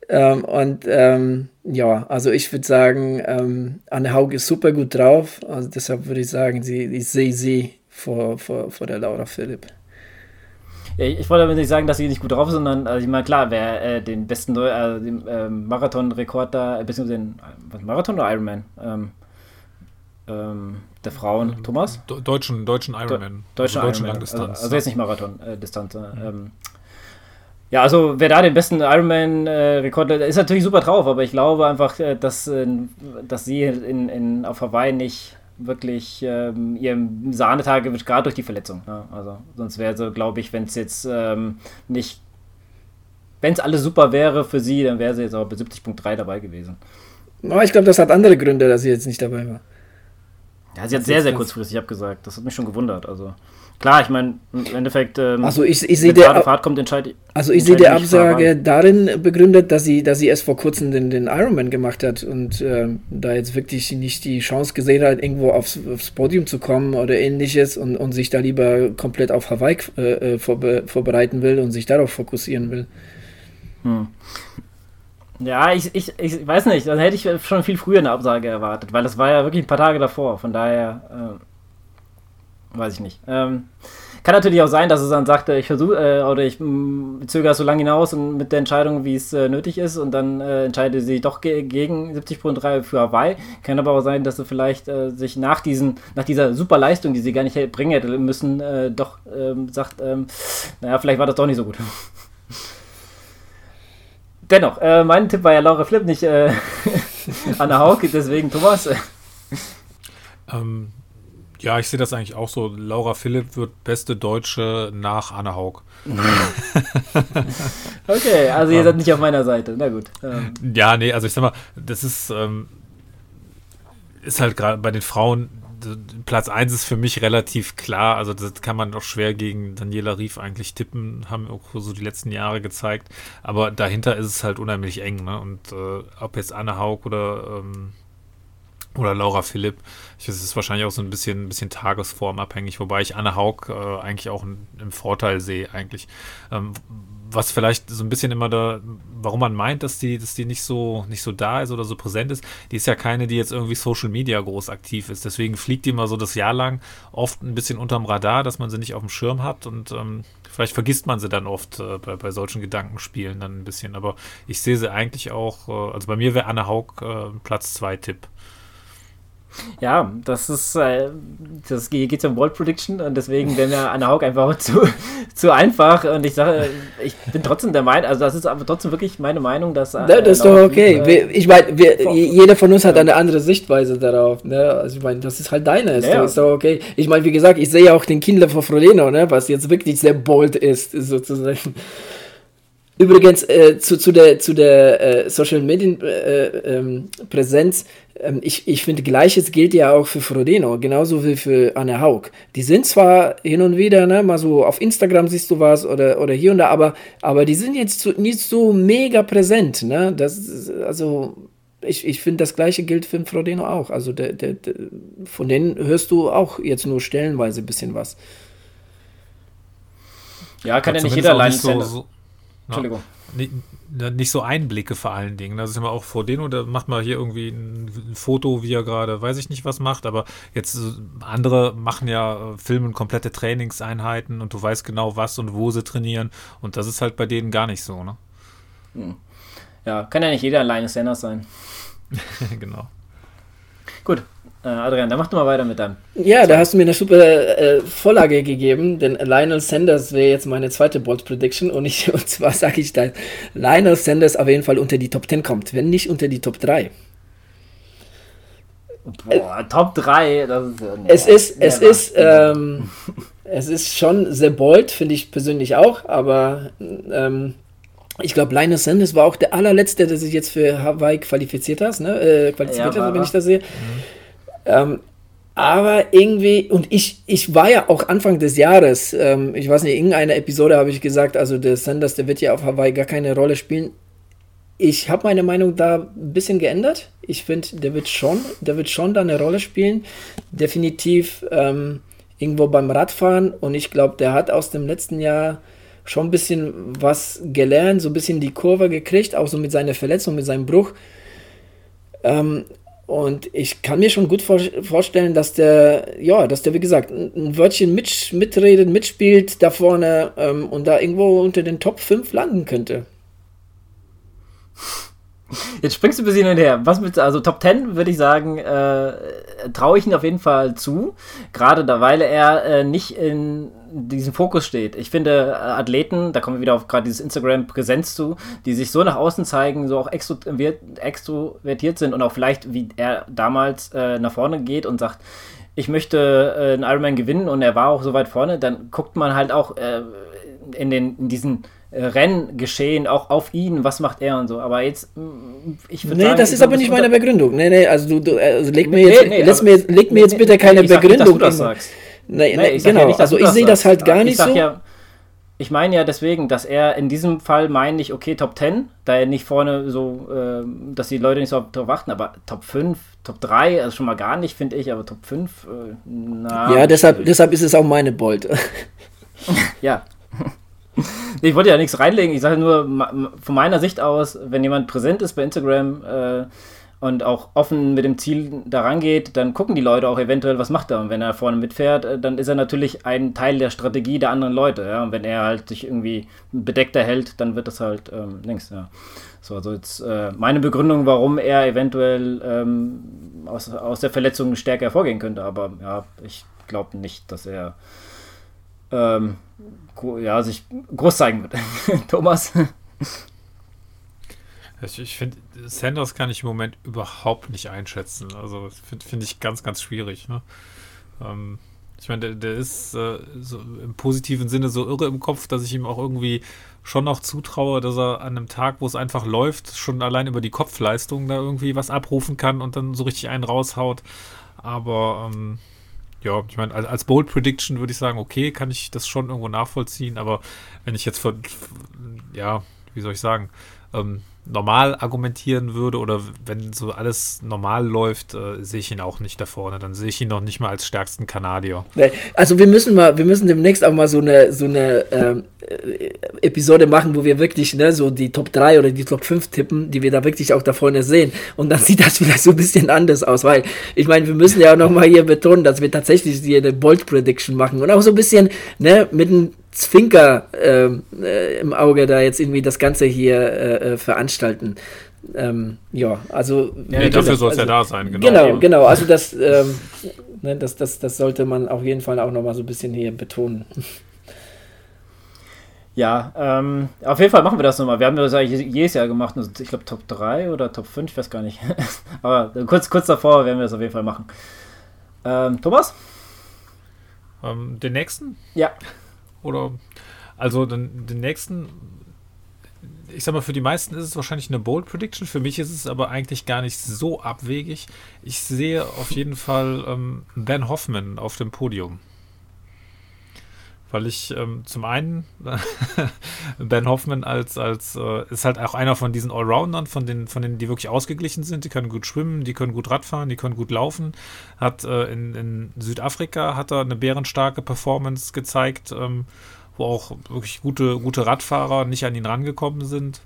Ähm, und ähm, ja, also ich würde sagen, ähm, Anne Haug ist super gut drauf. Also deshalb würde ich sagen, sie, ich sehe sie vor, vor, vor der Laura Philipp. Ich wollte aber nicht sagen, dass sie nicht gut drauf ist, sondern, also ich meine, klar, wer äh, den besten äh, den, äh, Marathon-Rekord da, äh, beziehungsweise den was, Marathon oder Ironman? Ähm, ähm, der Frauen, Thomas? deutschen, deutschen Ironman. deutschen, also deutschen Langdistanz. Also, also, jetzt nicht Marathon-Distanz. Äh, mhm. ähm, ja, also wer da den besten Ironman-Rekord äh, ist natürlich super drauf, aber ich glaube einfach, äh, dass, äh, dass sie in, in, auf Hawaii nicht wirklich ähm, ihr Sahnetage wird gerade durch die Verletzung. Ja, also sonst wäre so, glaube ich, wenn es jetzt ähm, nicht, wenn es alles super wäre für sie, dann wäre sie jetzt auch bei 70.3 dabei gewesen. Aber ich glaube, das hat andere Gründe, dass sie jetzt nicht dabei war. Ja, sie hat sehr, sehr kurzfristig abgesagt. Das hat mich schon gewundert. Also klar, ich meine, im Endeffekt, ähm, also ich, ich sehe der Fahrt kommt, entscheidet. Also ich sehe die Absage darin begründet, dass sie, dass sie erst vor kurzem den, den Ironman gemacht hat und ähm, da jetzt wirklich nicht die Chance gesehen hat, irgendwo aufs, aufs Podium zu kommen oder ähnliches und, und sich da lieber komplett auf Hawaii äh, äh vorbe vorbereiten will und sich darauf fokussieren will. Hm. Ja, ich, ich, ich weiß nicht, dann hätte ich schon viel früher eine Absage erwartet, weil das war ja wirklich ein paar Tage davor, von daher. Äh, weiß ich nicht. Ähm, kann natürlich auch sein, dass es dann sagte, ich versuche äh, oder ich mm, zögere so lange hinaus und mit der Entscheidung, wie es äh, nötig ist, und dann äh, entscheide sie doch ge gegen 70.3 für Hawaii. Kann aber auch sein, dass sie vielleicht äh, sich nach diesen, nach dieser super Leistung, die sie gar nicht bringen hätte müssen, äh, doch ähm, sagt, ähm, naja, vielleicht war das doch nicht so gut. Dennoch, äh, mein Tipp war ja Laura Flip, nicht Anna Haug, deswegen Thomas. Ähm, ja, ich sehe das eigentlich auch so. Laura Philipp wird beste Deutsche nach Anne Haug. okay, also ihr seid nicht auf meiner Seite. Na gut. Ähm. Ja, nee, also ich sag mal, das ist, ähm, ist halt gerade bei den Frauen, Platz 1 ist für mich relativ klar. Also das kann man doch schwer gegen Daniela Rief eigentlich tippen, haben auch so die letzten Jahre gezeigt. Aber dahinter ist es halt unheimlich eng. Ne? Und äh, ob jetzt Anne Haug oder ähm, oder Laura Philipp. Ich weiß, es ist wahrscheinlich auch so ein bisschen, ein bisschen tagesformabhängig, wobei ich Anne Haug äh, eigentlich auch im Vorteil sehe, eigentlich. Ähm, was vielleicht so ein bisschen immer da, warum man meint, dass die, dass die nicht so, nicht so da ist oder so präsent ist, die ist ja keine, die jetzt irgendwie Social Media groß aktiv ist. Deswegen fliegt die immer so das Jahr lang oft ein bisschen unterm Radar, dass man sie nicht auf dem Schirm hat und ähm, vielleicht vergisst man sie dann oft äh, bei, bei solchen Gedankenspielen dann ein bisschen. Aber ich sehe sie eigentlich auch, äh, also bei mir wäre Anne Haug äh, Platz 2 Tipp. Ja, das ist, äh, das geht es um World Prediction und deswegen wäre mir Anna Haug einfach zu, zu einfach und ich sage, ich bin trotzdem der Meinung, also das ist aber trotzdem wirklich meine Meinung, dass. Äh, das ist doch okay. Äh, ich meine, jeder von uns hat eine andere Sichtweise darauf. Ne? Also ich meine, das ist halt deine, ist, ja, doch, ist doch okay. Ich meine, wie gesagt, ich sehe ja auch den Kindler von Frodeno, ne? was jetzt wirklich sehr bold ist, sozusagen. Übrigens äh, zu, zu der, zu der äh, Social Media äh, ähm, Präsenz, ähm, ich, ich finde, Gleiches gilt ja auch für Frodeno, genauso wie für Anne Haug. Die sind zwar hin und wieder, ne, mal so auf Instagram siehst du was oder, oder hier und da, aber, aber die sind jetzt so, nicht so mega präsent. Ne? Das, also, ich, ich finde, das Gleiche gilt für Frodeno auch. Also, der, der, der, von denen hörst du auch jetzt nur stellenweise ein bisschen was. Ja, kann ja, ja nicht jeder so, so, Entschuldigung. Nicht, nicht, so Einblicke vor allen Dingen. Das ist immer auch vor denen, da macht man hier irgendwie ein Foto, wie er gerade, weiß ich nicht, was macht, aber jetzt andere machen ja, äh, filmen komplette Trainingseinheiten und du weißt genau, was und wo sie trainieren und das ist halt bei denen gar nicht so, ne? Hm. Ja, kann ja nicht jeder alleine Sanders sein. genau. Gut, Adrian, dann mach du mal weiter mit deinem. Ja, da hast du mir eine super äh, Vorlage gegeben, denn Lionel Sanders wäre jetzt meine zweite Bold Prediction und, ich, und zwar sage ich, dass Lionel Sanders auf jeden Fall unter die Top 10 kommt, wenn nicht unter die Top 3. Boah, äh, Top 3, das ist. Äh, es ist, es ist, ähm, es ist schon sehr bold, finde ich persönlich auch, aber ähm, ich glaube, Linus Sanders war auch der allerletzte, der sich jetzt für Hawaii qualifiziert hat, ne? Äh, qualifiziert ja, hat, wenn ich das sehe. Mhm. Ähm, aber irgendwie, und ich, ich war ja auch Anfang des Jahres, ähm, ich weiß nicht, in irgendeiner Episode habe ich gesagt, also der Sanders, der wird ja auf Hawaii gar keine Rolle spielen. Ich habe meine Meinung da ein bisschen geändert. Ich finde, der wird schon, der wird schon da eine Rolle spielen. Definitiv ähm, irgendwo beim Radfahren. Und ich glaube, der hat aus dem letzten Jahr schon ein bisschen was gelernt, so ein bisschen die Kurve gekriegt, auch so mit seiner Verletzung, mit seinem Bruch. Ähm, und ich kann mir schon gut vor vorstellen, dass der, ja, dass der, wie gesagt, ein Wörtchen mit, mitredet, mitspielt da vorne ähm, und da irgendwo unter den Top 5 landen könnte. Jetzt springst du ein bisschen hinterher. Was mit, also Top 10 würde ich sagen, äh, traue ich ihm auf jeden Fall zu. Gerade da, weil er äh, nicht in diesem Fokus steht. Ich finde äh, Athleten, da kommen wir wieder auf gerade dieses Instagram-Präsenz zu, die sich so nach außen zeigen, so auch extrovertiert sind und auch vielleicht, wie er damals äh, nach vorne geht und sagt, ich möchte äh, einen Ironman gewinnen und er war auch so weit vorne, dann guckt man halt auch äh, in, den, in diesen äh, Renngeschehen auch auf ihn, was macht er und so. Aber jetzt, ich würde Nee, sagen, das ist aber nicht meine Begründung. Nee, nee, also du, du also leg mir jetzt, nee, nee, lass mir, leg mir jetzt bitte keine Begründung. Sag, dass du das sagst. Nee, nee, genau, ja nicht, also ich sehe das halt gar nicht so. Ja, ich meine ja deswegen, dass er in diesem Fall meine ich, okay, Top 10, da er nicht vorne so, äh, dass die Leute nicht so darauf achten, aber Top 5, Top 3, also schon mal gar nicht, finde ich, aber Top 5, äh, na. Ja, deshalb, deshalb ist es auch meine Bolt. ja. ich wollte ja nichts reinlegen, ich sage nur von meiner Sicht aus, wenn jemand präsent ist bei Instagram, äh, und auch offen mit dem Ziel daran geht, dann gucken die Leute auch eventuell, was macht er. Und wenn er vorne mitfährt, äh, dann ist er natürlich ein Teil der Strategie der anderen Leute. Ja? Und wenn er halt sich irgendwie bedeckter hält, dann wird das halt ähm, links. Ja. So, also jetzt äh, meine Begründung, warum er eventuell ähm, aus, aus der Verletzung stärker hervorgehen könnte. Aber ja, ich glaube nicht, dass er ähm, ja, sich groß zeigen wird. Thomas? Ich, ich finde, Sanders kann ich im Moment überhaupt nicht einschätzen. Also finde find ich ganz, ganz schwierig. Ne? Ähm, ich meine, der, der ist äh, so im positiven Sinne so irre im Kopf, dass ich ihm auch irgendwie schon noch zutraue, dass er an einem Tag, wo es einfach läuft, schon allein über die Kopfleistung da irgendwie was abrufen kann und dann so richtig einen raushaut. Aber ähm, ja, ich meine, als, als Bold Prediction würde ich sagen, okay, kann ich das schon irgendwo nachvollziehen, aber wenn ich jetzt von, ja, wie soll ich sagen, ähm, normal argumentieren würde oder wenn so alles normal läuft, äh, sehe ich ihn auch nicht da vorne. Dann sehe ich ihn noch nicht mal als stärksten Kanadier. Also wir müssen mal, wir müssen demnächst auch mal so eine, so eine ähm, äh, Episode machen, wo wir wirklich ne, so die Top 3 oder die Top 5 tippen, die wir da wirklich auch da vorne sehen. Und dann sieht das vielleicht so ein bisschen anders aus, weil ich meine, wir müssen ja auch nochmal hier betonen, dass wir tatsächlich hier eine Bold Prediction machen und auch so ein bisschen ne, mit einem Zwinker ähm, äh, im Auge da jetzt irgendwie das Ganze hier äh, äh veranstalten. Ähm, ja, also. Ja, dafür soll es also, ja da sein, genau. Genau, genau. Also das, ähm, ne, das, das, das sollte man auf jeden Fall auch nochmal so ein bisschen hier betonen. Ja, ähm, auf jeden Fall machen wir das nochmal. Wir haben das eigentlich jedes Jahr gemacht. Also ich glaube Top 3 oder Top 5, ich weiß gar nicht. Aber kurz, kurz davor werden wir das auf jeden Fall machen. Ähm, Thomas? Ähm, den nächsten? Ja. Oder also den, den nächsten, ich sag mal, für die meisten ist es wahrscheinlich eine Bold Prediction. Für mich ist es aber eigentlich gar nicht so abwegig. Ich sehe auf jeden Fall ähm, Ben Hoffman auf dem Podium. Weil ich ähm, zum einen Ben Hoffman als, als äh, ist halt auch einer von diesen Allroundern, von den, von denen, die wirklich ausgeglichen sind. Die können gut schwimmen, die können gut Radfahren, die können gut laufen. Hat äh, in, in Südafrika hat er eine bärenstarke Performance gezeigt, ähm, wo auch wirklich gute, gute Radfahrer nicht an ihn rangekommen sind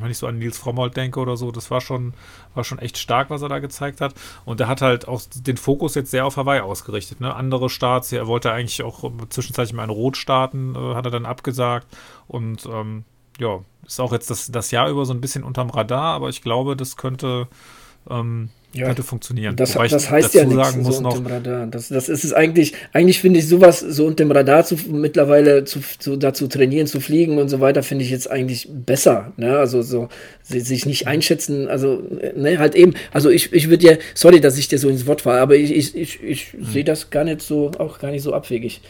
wenn ich so an Nils Frommold denke oder so, das war schon, war schon echt stark, was er da gezeigt hat. Und er hat halt auch den Fokus jetzt sehr auf Hawaii ausgerichtet. Ne? Andere Starts, er wollte eigentlich auch zwischenzeitlich mal in Rot starten, äh, hat er dann abgesagt. Und ähm, ja, ist auch jetzt das, das Jahr über so ein bisschen unterm Radar, aber ich glaube, das könnte ähm, ja, könnte funktionieren. Das, das heißt ja nichts so unter dem Radar. Das, das ist es eigentlich, eigentlich finde ich sowas so unter dem Radar zu, mittlerweile zu, zu, dazu trainieren, zu fliegen und so weiter, finde ich jetzt eigentlich besser. Ne? Also so sich nicht einschätzen, also ne, halt eben, also ich, ich würde ja, sorry, dass ich dir so ins Wort fahre, aber ich, ich, ich, ich hm. sehe das gar nicht so, auch gar nicht so abwegig.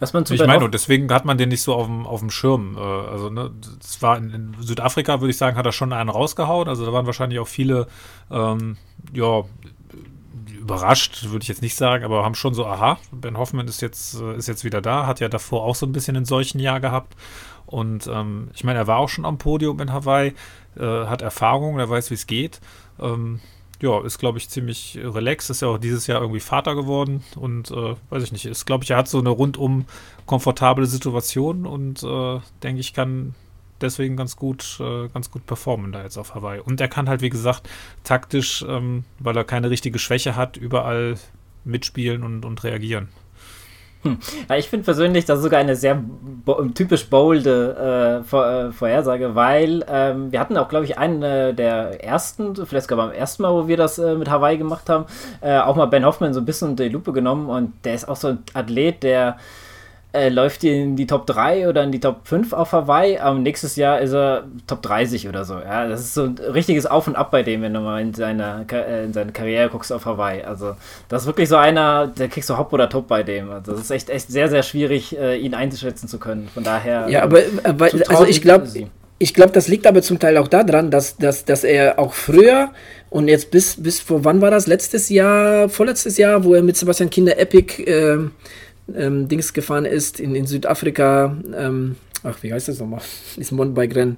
Was man ich meine, und deswegen hat man den nicht so auf dem, auf dem Schirm. Äh, also, ne, das war in, in, Südafrika, würde ich sagen, hat er schon einen rausgehauen. Also, da waren wahrscheinlich auch viele, ähm, ja, überrascht, würde ich jetzt nicht sagen, aber haben schon so, aha, Ben Hoffman ist jetzt, äh, ist jetzt wieder da, hat ja davor auch so ein bisschen ein solchen Jahr gehabt. Und ähm, ich meine, er war auch schon am Podium in Hawaii, äh, hat Erfahrung, er weiß, wie es geht. Ähm, ja, ist, glaube ich, ziemlich relaxed. Ist ja auch dieses Jahr irgendwie Vater geworden und äh, weiß ich nicht, ist, glaube ich, er hat so eine rundum komfortable Situation und äh, denke ich, kann deswegen ganz gut, äh, ganz gut performen da jetzt auf Hawaii. Und er kann halt, wie gesagt, taktisch, ähm, weil er keine richtige Schwäche hat, überall mitspielen und, und reagieren. Hm. Ja, ich finde persönlich, das ist sogar eine sehr bo typisch bolde äh, Vor äh, Vorhersage, weil ähm, wir hatten auch, glaube ich, einen äh, der ersten, vielleicht sogar beim ersten Mal, wo wir das äh, mit Hawaii gemacht haben, äh, auch mal Ben Hoffman so ein bisschen unter die Lupe genommen und der ist auch so ein Athlet, der äh, läuft die in die Top 3 oder in die Top 5 auf Hawaii, aber nächstes Jahr ist er Top 30 oder so. Ja, das ist so ein richtiges Auf und Ab bei dem, wenn du mal in seine, äh, in seine Karriere guckst auf Hawaii. Also, das ist wirklich so einer, der kriegst du Hop oder Top bei dem. Also, das ist echt, echt sehr, sehr schwierig, äh, ihn einzuschätzen zu können. Von daher. Ja, aber, aber also ich glaube, ich glaube, das liegt aber zum Teil auch daran, dass, dass, dass er auch früher Und jetzt bis, bis vor wann war das? Letztes Jahr, vorletztes Jahr, wo er mit Sebastian Kinder Epic äh, ähm, Dings gefahren ist in, in Südafrika. Ähm, ach, wie heißt das nochmal? Dieses Mountainbike-Rennen.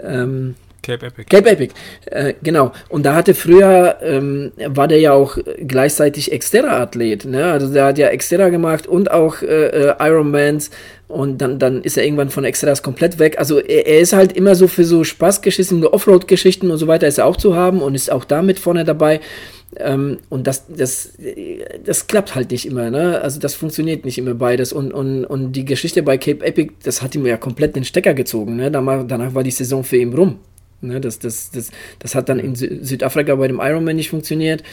Ähm, Cape Epic. Cape Epic, äh, genau. Und da hatte früher, ähm, war der ja auch gleichzeitig Xterra-Athlet. Ne? Also der hat ja Xterra gemacht und auch äh, äh, Ironmans. Und dann, dann ist er irgendwann von Xterras komplett weg. Also er, er, ist halt immer so für so Spaßgeschichten, Offroad-Geschichten und so weiter ist er auch zu haben und ist auch damit vorne dabei. Ähm, und das, das, das klappt halt nicht immer, ne? Also das funktioniert nicht immer beides. Und, und, und die Geschichte bei Cape Epic, das hat ihm ja komplett den Stecker gezogen, ne? Danach, danach war die Saison für ihn rum. Ne, das, das, das, das hat dann in Südafrika bei dem Ironman nicht funktioniert.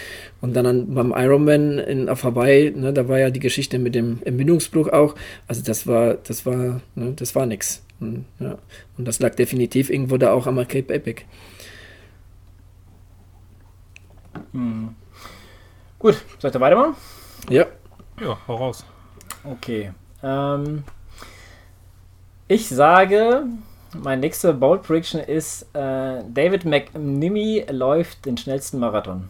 Und dann beim Ironman in auf Hawaii, ne, da war ja die Geschichte mit dem Entbindungsbruch auch. Also das war, das war, ne, das war nix. Und, ja. und das lag definitiv irgendwo da auch am Cape Epic. Hm. Gut, soll ich da weitermachen? Ja. Ja, hau raus. Okay. Ähm, ich sage, mein nächster Bold Prediction ist, äh, David McNimmy läuft den schnellsten Marathon.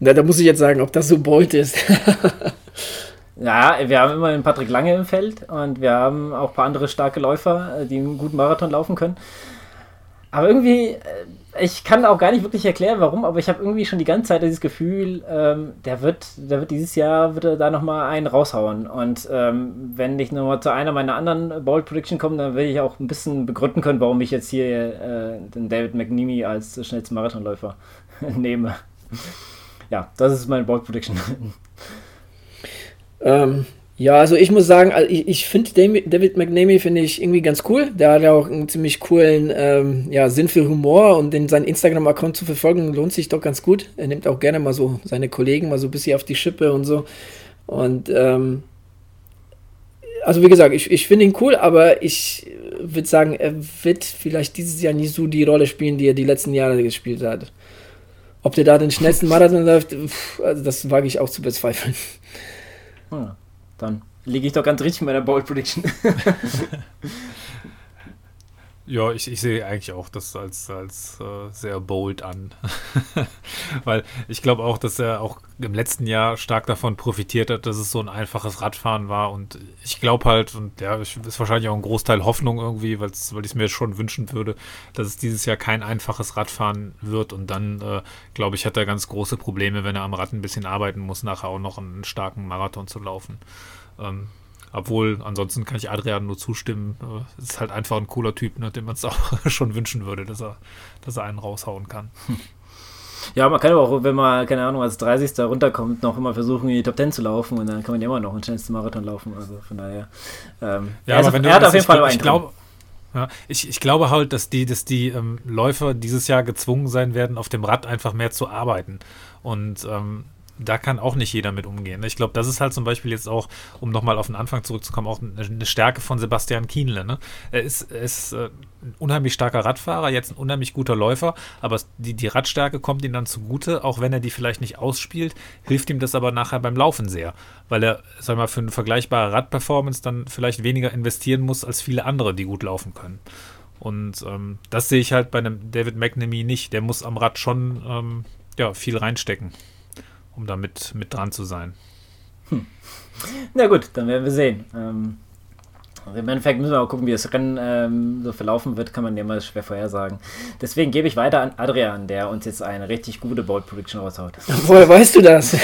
Na, da muss ich jetzt sagen, ob das so bold ist. ja, wir haben immer den Patrick Lange im Feld und wir haben auch ein paar andere starke Läufer, äh, die einen guten Marathon laufen können. Aber irgendwie, äh, ich kann auch gar nicht wirklich erklären, warum, aber ich habe irgendwie schon die ganze Zeit dieses Gefühl, ähm, der wird, der wird dieses Jahr wird er da nochmal einen raushauen. Und ähm, wenn ich nochmal zu einer meiner anderen Bold Prediction komme, dann will ich auch ein bisschen begründen können, warum ich jetzt hier äh, den David McNeamy als schnellsten Marathonläufer nehme. Ja, das ist meine Bold Prediction. ähm, ja, also ich muss sagen, also ich, ich finde David McNamee finde ich irgendwie ganz cool. Der hat ja auch einen ziemlich coolen ähm, ja, Sinn für Humor und in seinen Instagram-Account zu verfolgen lohnt sich doch ganz gut. Er nimmt auch gerne mal so seine Kollegen mal so ein bisschen auf die Schippe und so. Und ähm, also wie gesagt, ich, ich finde ihn cool, aber ich würde sagen, er wird vielleicht dieses Jahr nicht so die Rolle spielen, die er die letzten Jahre gespielt hat. Ob der da den schnellsten Marathon läuft, pff, also das wage ich auch zu bezweifeln. Hm. Dann liege ich doch ganz richtig mit meiner Bold Prediction. Ja, ich, ich sehe eigentlich auch das als, als äh, sehr bold an. Weil ich glaube auch, dass er auch im letzten Jahr stark davon profitiert hat, dass es so ein einfaches Radfahren war. Und ich glaube halt, und ja, ist wahrscheinlich auch ein Großteil Hoffnung irgendwie, weil ich es mir schon wünschen würde, dass es dieses Jahr kein einfaches Radfahren wird. Und dann, äh, glaube ich, hat er ganz große Probleme, wenn er am Rad ein bisschen arbeiten muss, nachher auch noch einen starken Marathon zu laufen. Ähm, obwohl, ansonsten kann ich Adrian nur zustimmen. Äh, ist halt einfach ein cooler Typ, ne, dem man es auch schon wünschen würde, dass er, dass er einen raushauen kann. Ja, man kann aber auch, wenn man, keine Ahnung, als 30. runterkommt, noch immer versuchen, in die Top 10 zu laufen und dann kann man ja immer noch einen schnellsten Marathon laufen. Also von daher. Ähm, ja, aber wenn du, er hat auf jeden Fall ich, ich glaube, ja, ich, ich glaube halt, dass die, dass die ähm, Läufer dieses Jahr gezwungen sein werden, auf dem Rad einfach mehr zu arbeiten. Und ähm, da kann auch nicht jeder mit umgehen. Ich glaube, das ist halt zum Beispiel jetzt auch, um nochmal auf den Anfang zurückzukommen, auch eine Stärke von Sebastian Kienle. Ne? Er ist, ist äh, ein unheimlich starker Radfahrer, jetzt ein unheimlich guter Läufer, aber die, die Radstärke kommt ihm dann zugute, auch wenn er die vielleicht nicht ausspielt, hilft ihm das aber nachher beim Laufen sehr, weil er, sag mal, für eine vergleichbare Radperformance dann vielleicht weniger investieren muss als viele andere, die gut laufen können. Und ähm, das sehe ich halt bei einem David McNamee nicht. Der muss am Rad schon ähm, ja, viel reinstecken um da mit, mit dran zu sein. Hm. Na gut, dann werden wir sehen. Ähm, also Im Endeffekt müssen wir auch gucken, wie das Rennen ähm, so verlaufen wird, kann man ja mal schwer vorhersagen. Deswegen gebe ich weiter an Adrian, der uns jetzt eine richtig gute Bold Prediction raushaut. Woher weißt du das?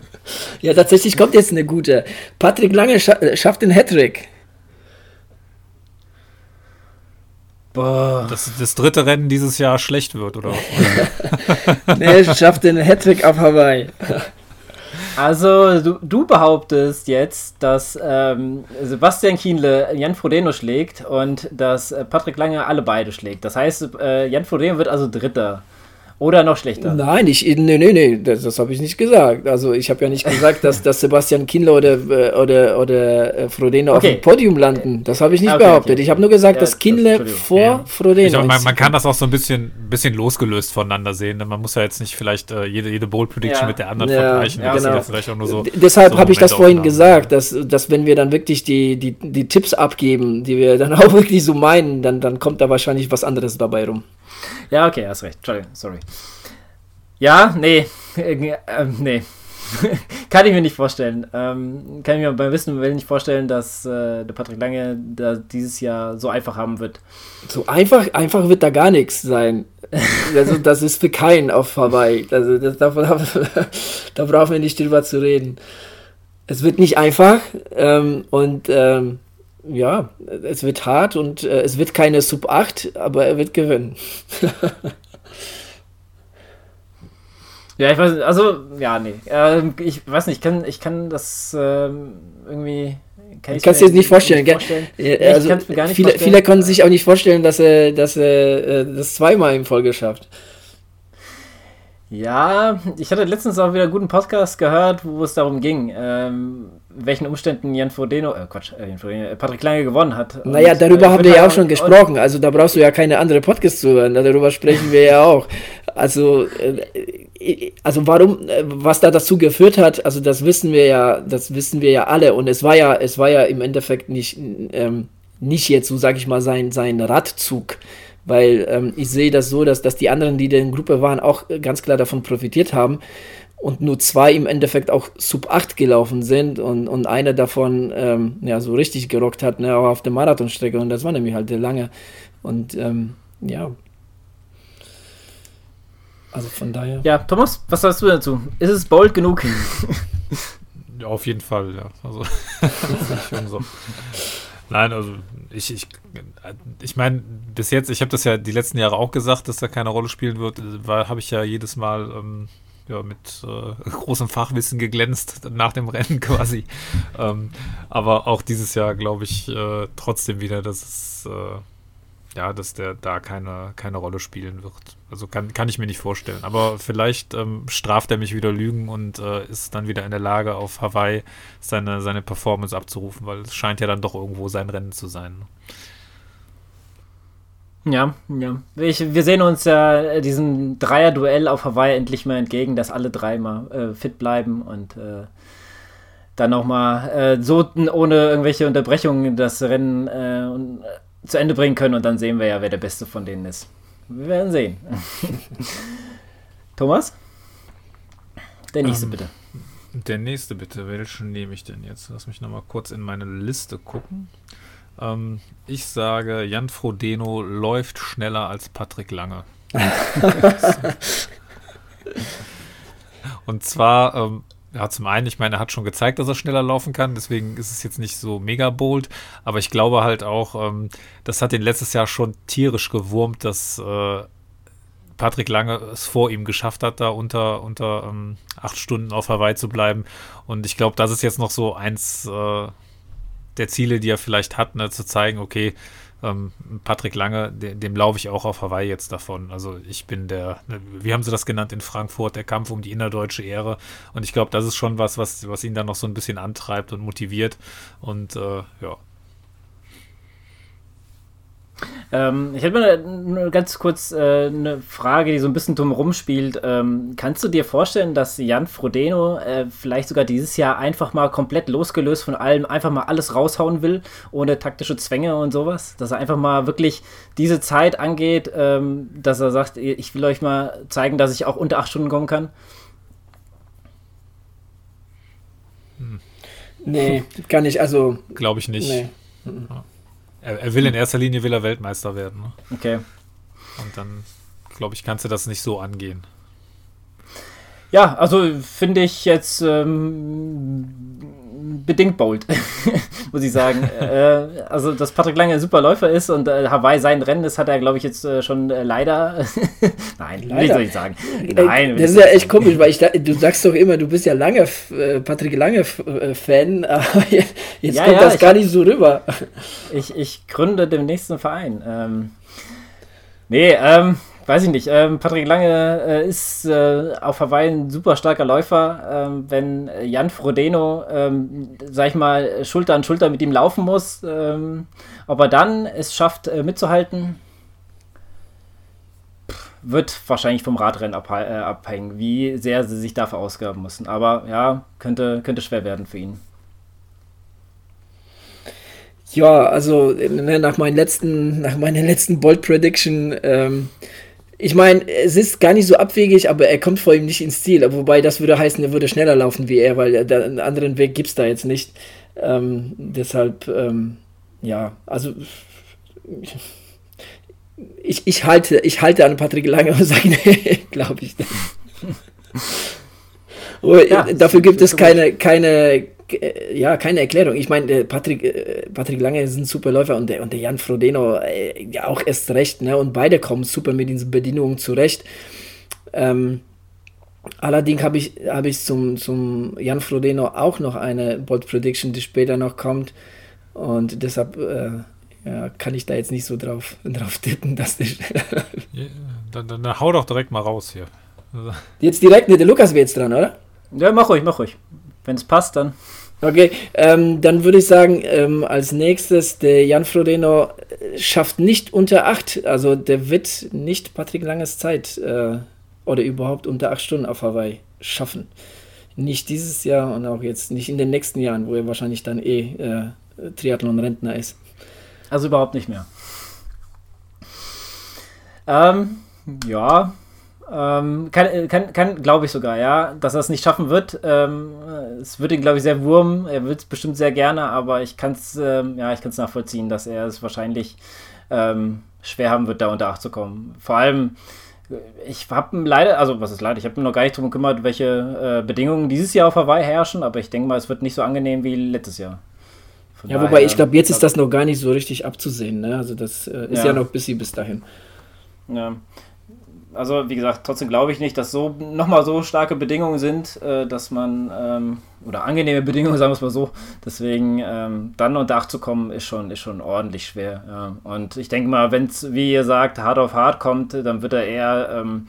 ja, tatsächlich kommt jetzt eine gute. Patrick Lange scha schafft den Hattrick. Boah. Dass das dritte Rennen dieses Jahr schlecht wird, oder? nee, schafft den Hattrick auf Hawaii. Also, du, du, behauptest jetzt, dass ähm, Sebastian Kienle Jan Frodeno schlägt und dass äh, Patrick Lange alle beide schlägt. Das heißt, äh, Jan Frodeno wird also Dritter. Oder noch schlechter? Nein, ich, nee, nee, nee, das, das habe ich nicht gesagt. Also ich habe ja nicht gesagt, dass, dass Sebastian Kindler oder, äh, oder, oder äh, Frodeno okay. auf dem Podium landen. Das habe ich nicht okay, behauptet. Okay. Ich habe nur gesagt, ja, dass Kindler das, vor ja. Frodeno. Glaube, man, man, kann das auch so ein bisschen, bisschen losgelöst voneinander sehen. Man muss ja jetzt nicht vielleicht äh, jede, jede Bold Prediction ja. mit der anderen vergleichen. Ja, genau. vielleicht auch nur so, Deshalb so habe ich das vorhin gesagt, dass, dass wenn wir dann wirklich die, die, die Tipps abgeben, die wir dann auch wirklich so meinen, dann, dann kommt da wahrscheinlich was anderes dabei rum. Ja, okay, hast recht. Entschuldigung, sorry. Ja, nee. Äh, nee. kann ich mir nicht vorstellen. Ähm, kann ich mir beim Wissen will nicht vorstellen, dass äh, der Patrick Lange da dieses Jahr so einfach haben wird. So einfach, einfach wird da gar nichts sein. Also, das ist für keinen auf Hawaii. Also, das, da, da, da brauchen wir nicht drüber zu reden. Es wird nicht einfach ähm, und ähm, ja, es wird hart und äh, es wird keine Sub 8, aber er wird gewinnen. Ja, ich weiß, also, ja, nee. Ähm, ich weiß nicht, ich kann, ich kann das ähm, irgendwie. Kann ich kannst dir das nicht vorstellen, nicht vorstellen. Ja, also, viele, vorstellen. viele konnten sich auch nicht vorstellen, dass er, dass er äh, das zweimal in Folge schafft. Ja, ich hatte letztens auch wieder einen guten Podcast gehört, wo es darum ging, ähm, welchen Umständen Jan Frodeno, äh Quatsch, äh, Jan Frodeno, äh, Patrick Lange gewonnen hat. Naja, und, darüber äh, haben wir ja auch schon gesprochen, also da brauchst du ja keine andere Podcast zu hören, darüber sprechen wir ja auch. Also, äh, also warum, äh, was da dazu geführt hat, also das wissen wir ja, das wissen wir ja alle und es war ja, es war ja im Endeffekt nicht, ähm, nicht jetzt so, sag ich mal, sein, sein Radzug, weil ähm, ich sehe das so, dass, dass die anderen, die in der Gruppe waren, auch ganz klar davon profitiert haben und nur zwei im Endeffekt auch Sub 8 gelaufen sind und, und einer davon ähm, ja so richtig gerockt hat, ne, auch auf der Marathonstrecke und das war nämlich halt der lange und ähm, ja. Also von daher. Ja, Thomas, was sagst du dazu? Ist es bold genug? ja, auf jeden Fall, ja. Also, schon so. Nein, also ich, ich, ich meine, bis jetzt, ich habe das ja die letzten Jahre auch gesagt, dass da keine Rolle spielen wird, habe ich ja jedes Mal ähm, ja, mit äh, großem Fachwissen geglänzt nach dem Rennen quasi. ähm, aber auch dieses Jahr glaube ich äh, trotzdem wieder, dass es äh, ja, dass der da keine, keine Rolle spielen wird. Also kann, kann ich mir nicht vorstellen. Aber vielleicht ähm, straft er mich wieder Lügen und äh, ist dann wieder in der Lage, auf Hawaii seine, seine Performance abzurufen, weil es scheint ja dann doch irgendwo sein Rennen zu sein. Ja, ja. Ich, wir sehen uns ja diesen Dreier-Duell auf Hawaii endlich mal entgegen, dass alle drei mal äh, fit bleiben und äh, dann nochmal äh, so ohne irgendwelche Unterbrechungen das Rennen äh, zu Ende bringen können und dann sehen wir ja, wer der Beste von denen ist. Wir werden sehen. Thomas? Der nächste ähm, bitte. Der nächste bitte. Welchen nehme ich denn jetzt? Lass mich nochmal kurz in meine Liste gucken. Ähm, ich sage, Jan Frodeno läuft schneller als Patrick Lange. Und zwar, ähm, ja, zum einen, ich meine, er hat schon gezeigt, dass er schneller laufen kann, deswegen ist es jetzt nicht so mega bold, aber ich glaube halt auch, ähm, das hat ihn letztes Jahr schon tierisch gewurmt, dass äh, Patrick Lange es vor ihm geschafft hat, da unter, unter ähm, acht Stunden auf Hawaii zu bleiben. Und ich glaube, das ist jetzt noch so eins äh, der Ziele, die er vielleicht hat, ne, zu zeigen, okay, ähm, Patrick Lange, dem, dem laufe ich auch auf Hawaii jetzt davon. Also ich bin der, ne, wie haben sie das genannt in Frankfurt, der Kampf um die innerdeutsche Ehre. Und ich glaube, das ist schon was, was, was ihn dann noch so ein bisschen antreibt und motiviert. Und äh, ja, ähm, ich hätte mal nur ganz kurz äh, eine Frage, die so ein bisschen drumherum spielt. Ähm, kannst du dir vorstellen, dass Jan Frodeno äh, vielleicht sogar dieses Jahr einfach mal komplett losgelöst von allem einfach mal alles raushauen will, ohne taktische Zwänge und sowas? Dass er einfach mal wirklich diese Zeit angeht, ähm, dass er sagt, ich will euch mal zeigen, dass ich auch unter acht Stunden kommen kann? Hm. Nee, kann ich, also. Glaube ich nicht. Nee. Ja. Er, er, will in erster Linie will er Weltmeister werden. Ne? Okay. Und dann, glaube ich, kannst du das nicht so angehen. Ja, also finde ich jetzt ähm, bedingt bold, muss ich sagen. äh, also, dass Patrick Lange ein super Läufer ist und äh, Hawaii sein Rennen ist, hat er, glaube ich, jetzt äh, schon äh, leider. Nein, leider. wie soll ich sagen? Nein. Das ist ja echt komisch, weil ich da, du sagst doch immer, du bist ja lange äh, Patrick Lange äh, Fan, aber jetzt, jetzt ja, kommt ja, das gar nicht so rüber. Ich, ich gründe den nächsten Verein. Ähm, nee, ähm, weiß ich nicht. Ähm, Patrick Lange äh, ist äh, auf Hawaii ein super starker Läufer. Ähm, wenn Jan Frodeno, ähm, sag ich mal, Schulter an Schulter mit ihm laufen muss, ähm, ob er dann es schafft, äh, mitzuhalten, wird wahrscheinlich vom Radrennen abh äh, abhängen, wie sehr sie sich dafür ausgaben müssen. Aber ja, könnte, könnte schwer werden für ihn. Ja, also ne, nach meinen letzten, nach meiner letzten Bold Prediction ähm, ich meine, es ist gar nicht so abwegig, aber er kommt vor ihm nicht ins Ziel. Wobei das würde heißen, er würde schneller laufen wie er, weil einen anderen Weg gibt es da jetzt nicht. Ähm, deshalb, ähm, ja, also ich, ich, halte, ich halte an Patrick Lange und sage, nee, glaube ich nicht. ja, dafür gibt es keine, keine, ja, keine Erklärung. Ich meine, Patrick, äh, Patrick Lange ist ein super Läufer und der, und der Jan Frodeno äh, ja auch erst recht, ne? Und beide kommen super mit diesen Bedingungen zurecht. Ähm, allerdings habe ich, hab ich zum, zum Jan Frodeno auch noch eine Bold Prediction, die später noch kommt. Und deshalb äh, ja, kann ich da jetzt nicht so drauf, drauf tippen, dass der ja, dann, dann, dann hau doch direkt mal raus hier. Jetzt direkt, ne, der Lukas wäre jetzt dran, oder? Ja, mach ruhig, mach ruhig. Wenn es passt, dann. Okay, ähm, dann würde ich sagen, ähm, als nächstes, der Jan Frodeno äh, schafft nicht unter 8. Also der wird nicht Patrick Langes Zeit äh, oder überhaupt unter 8 Stunden auf Hawaii schaffen. Nicht dieses Jahr und auch jetzt nicht in den nächsten Jahren, wo er wahrscheinlich dann eh äh, Triathlon-Rentner ist. Also überhaupt nicht mehr. Ähm, ja, ähm, kann, kann, kann glaube ich sogar, ja, dass er es nicht schaffen wird. Ähm, es wird ihn, glaube ich, sehr wurmen. Er wird es bestimmt sehr gerne, aber ich kann es, ähm, ja, ich kann es nachvollziehen, dass er es wahrscheinlich ähm, schwer haben wird, da unter 8 zu kommen. Vor allem, ich habe leider, also was ist leider, ich habe mir noch gar nicht darum gekümmert, welche äh, Bedingungen dieses Jahr auf Hawaii herrschen, aber ich denke mal, es wird nicht so angenehm wie letztes Jahr. Von ja, wobei ich glaube, jetzt ist das noch gar nicht so richtig abzusehen. Ne? Also das äh, ist ja. ja noch bis bis dahin. Ja also wie gesagt, trotzdem glaube ich nicht, dass so nochmal so starke Bedingungen sind, äh, dass man, ähm, oder angenehme Bedingungen, sagen wir es mal so, deswegen ähm, dann unter Acht zu kommen, ist schon, ist schon ordentlich schwer. Ja. Und ich denke mal, wenn es, wie ihr sagt, hart auf hart kommt, dann wird er eher ähm,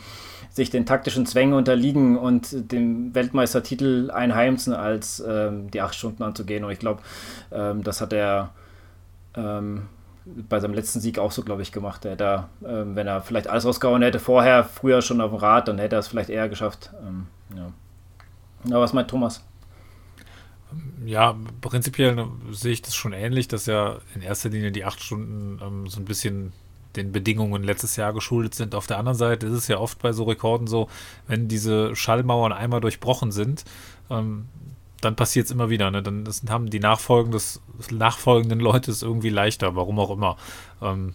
sich den taktischen Zwängen unterliegen und dem Weltmeistertitel einheimsen, als ähm, die acht Stunden anzugehen. Und ich glaube, ähm, das hat er ähm, bei seinem letzten Sieg auch so, glaube ich, gemacht. Er da, ähm, wenn er vielleicht alles rausgehauen hätte vorher, früher schon auf dem Rad, dann hätte er es vielleicht eher geschafft. Ähm, ja. Aber was meint Thomas? Ja, prinzipiell sehe ich das schon ähnlich, dass ja in erster Linie die acht Stunden ähm, so ein bisschen den Bedingungen letztes Jahr geschuldet sind. Auf der anderen Seite ist es ja oft bei so Rekorden so, wenn diese Schallmauern einmal durchbrochen sind, ähm, dann passiert es immer wieder. Ne? Dann das haben die Nachfolgen des, nachfolgenden Leute es irgendwie leichter, warum auch immer. Ähm,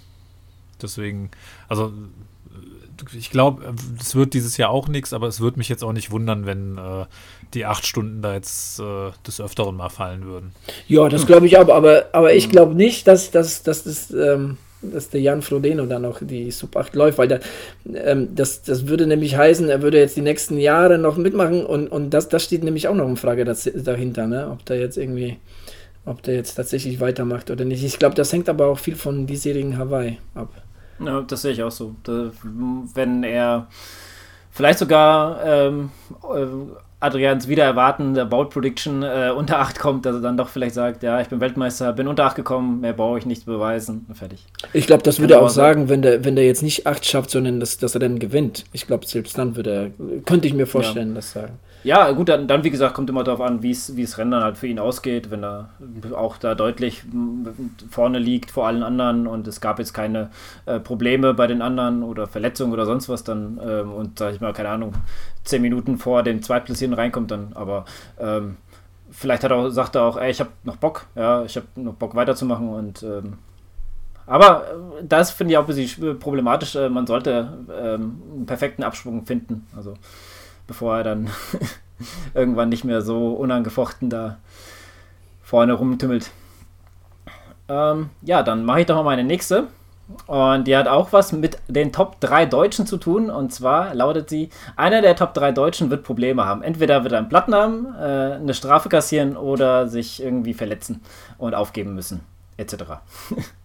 deswegen, also ich glaube, es wird dieses Jahr auch nichts, aber es würde mich jetzt auch nicht wundern, wenn äh, die acht Stunden da jetzt äh, des Öfteren mal fallen würden. Ja, das glaube ich auch, aber, aber ich glaube nicht, dass, dass, dass das. Ähm dass der Jan Frodeno dann noch die Sub 8 läuft, weil da, ähm, das, das würde nämlich heißen, er würde jetzt die nächsten Jahre noch mitmachen und, und das, das steht nämlich auch noch in Frage das, dahinter, ne? ob der jetzt irgendwie, ob der jetzt tatsächlich weitermacht oder nicht. Ich glaube, das hängt aber auch viel von diesjährigen Hawaii ab. Ja, das sehe ich auch so. Da, wenn er vielleicht sogar ähm, äh, Adrians wieder erwarten, der Bold Prediction äh, unter 8 kommt, dass er dann doch vielleicht sagt, ja, ich bin Weltmeister, bin unter 8 gekommen, mehr brauche ich nicht beweisen, fertig. Ich glaube, das würde er auch sagen, wenn der, wenn der jetzt nicht 8 schafft, sondern dass, dass er dann gewinnt. Ich glaube, selbst dann würde er, könnte ich mir vorstellen, ja. das sagen. Ja, gut, dann, dann wie gesagt, kommt immer darauf an, wie es Rennen dann halt für ihn ausgeht, wenn er auch da deutlich vorne liegt vor allen anderen und es gab jetzt keine äh, Probleme bei den anderen oder Verletzungen oder sonst was, dann ähm, und sag ich mal, keine Ahnung, zehn Minuten vor dem Zweitplatzierten reinkommt, dann aber ähm, vielleicht hat er sagt er auch, ey, ich habe noch Bock, ja, ich habe noch Bock weiterzumachen und ähm, aber äh, das finde ich auch ein bisschen problematisch. Äh, man sollte ähm, einen perfekten Absprung finden. Also bevor er dann irgendwann nicht mehr so unangefochten da vorne rumtümmelt. Ähm, ja, dann mache ich doch mal meine nächste. Und die hat auch was mit den Top 3 Deutschen zu tun. Und zwar lautet sie: Einer der Top 3 Deutschen wird Probleme haben. Entweder wird er einen Platten haben, äh, eine Strafe kassieren oder sich irgendwie verletzen und aufgeben müssen, etc.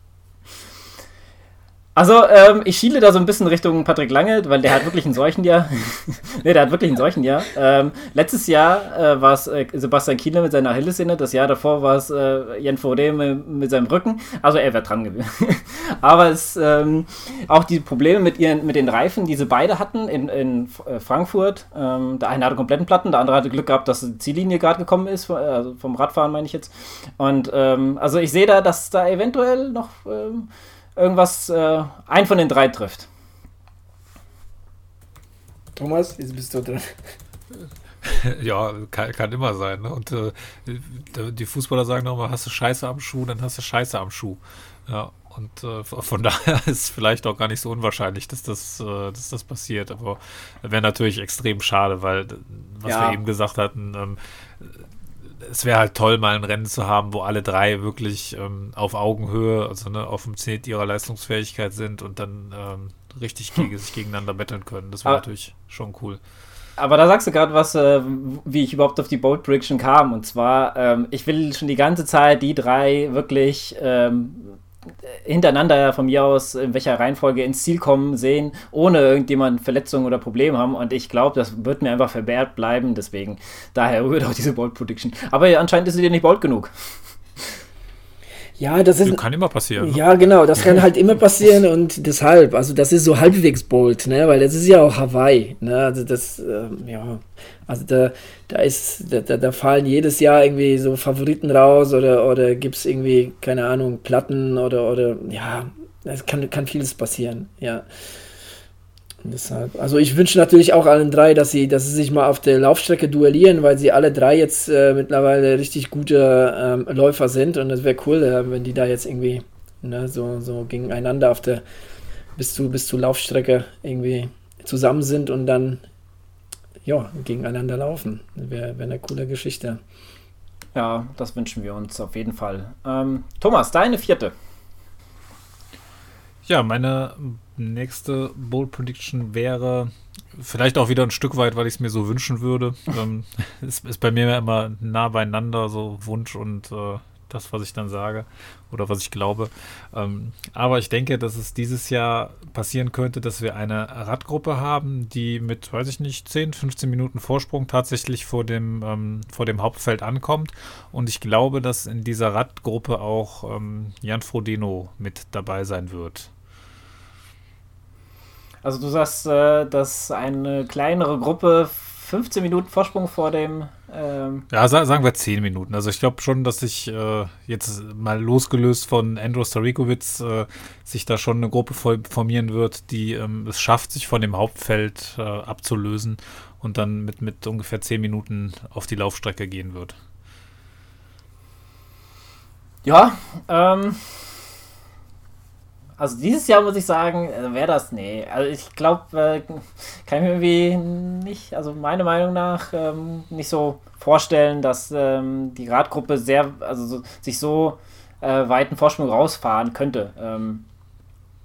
Also, ähm, ich schiele da so ein bisschen Richtung Patrick Lange, weil der hat wirklich einen solchen Jahr. ne, der hat wirklich einen solchen Jahr. Ähm, letztes Jahr äh, war es äh, Sebastian Kienle mit seiner Achillessehne, das Jahr davor war es äh, Jan Fode mit, mit, seinem Rücken. Also, er wäre dran gewesen. Aber es ähm, auch die Probleme mit, ihren, mit den Reifen, die sie beide hatten in, in äh, Frankfurt. Ähm, der eine hatte kompletten Platten, der andere hatte Glück gehabt, dass die Ziellinie gerade gekommen ist, also vom Radfahren meine ich jetzt. Und ähm, also, ich sehe da, dass da eventuell noch. Irgendwas, äh, ein von den drei trifft. Thomas, jetzt bist du dran. Ja, kann, kann immer sein. Ne? Und äh, die Fußballer sagen nochmal, hast du Scheiße am Schuh, dann hast du Scheiße am Schuh. Ja, und äh, von daher ist vielleicht auch gar nicht so unwahrscheinlich, dass das, äh, dass das passiert. Aber wäre natürlich extrem schade, weil, was ja. wir eben gesagt hatten, ähm, es wäre halt toll, mal ein Rennen zu haben, wo alle drei wirklich ähm, auf Augenhöhe, also ne, auf dem Zenit ihrer Leistungsfähigkeit sind und dann ähm, richtig gegen, sich gegeneinander betteln können. Das wäre natürlich schon cool. Aber da sagst du gerade was, äh, wie ich überhaupt auf die Bold Prediction kam. Und zwar, ähm, ich will schon die ganze Zeit die drei wirklich ähm, hintereinander von mir aus, in welcher Reihenfolge ins Ziel kommen, sehen, ohne irgendjemand Verletzungen oder Probleme haben. Und ich glaube, das wird mir einfach verwehrt bleiben. Deswegen, daher rührt auch diese Bold Prediction. Aber anscheinend ist sie dir nicht bold genug. Ja, das ist. kann immer passieren. Ne? Ja, genau, das kann halt immer passieren und deshalb, also das ist so halbwegs bold, ne, weil das ist ja auch Hawaii, ne, also das, ähm, ja, also da, da ist, da, da fallen jedes Jahr irgendwie so Favoriten raus oder, oder gibt es irgendwie, keine Ahnung, Platten oder, oder, ja, es kann, kann vieles passieren, ja. Deshalb, also ich wünsche natürlich auch allen drei, dass sie, dass sie sich mal auf der Laufstrecke duellieren, weil sie alle drei jetzt äh, mittlerweile richtig gute ähm, Läufer sind und es wäre cool, äh, wenn die da jetzt irgendwie ne, so, so gegeneinander auf der bis zu bis zur Laufstrecke irgendwie zusammen sind und dann ja gegeneinander laufen. Wäre wär eine coole Geschichte. Ja, das wünschen wir uns auf jeden Fall. Ähm, Thomas, deine vierte. Ja, meine nächste Bold Prediction wäre vielleicht auch wieder ein Stück weit, weil ich es mir so wünschen würde. ähm, ist, ist bei mir immer nah beieinander, so Wunsch und äh, das, was ich dann sage oder was ich glaube. Ähm, aber ich denke, dass es dieses Jahr passieren könnte, dass wir eine Radgruppe haben, die mit, weiß ich nicht, 10, 15 Minuten Vorsprung tatsächlich vor dem, ähm, vor dem Hauptfeld ankommt. Und ich glaube, dass in dieser Radgruppe auch ähm, Jan Frodeno mit dabei sein wird. Also du sagst, äh, dass eine kleinere Gruppe 15 Minuten Vorsprung vor dem. Ähm ja, sagen wir 10 Minuten. Also ich glaube schon, dass sich äh, jetzt mal losgelöst von Andrew Starikowitz äh, sich da schon eine Gruppe formieren wird, die ähm, es schafft, sich von dem Hauptfeld äh, abzulösen und dann mit, mit ungefähr 10 Minuten auf die Laufstrecke gehen wird. Ja, ähm, also dieses Jahr muss ich sagen, äh, wäre das, nee. Also ich glaube, äh, kann ich mir irgendwie nicht, also meiner Meinung nach, ähm, nicht so vorstellen, dass ähm, die Radgruppe sehr, also so, sich so äh, weiten Vorsprung rausfahren könnte. Ähm,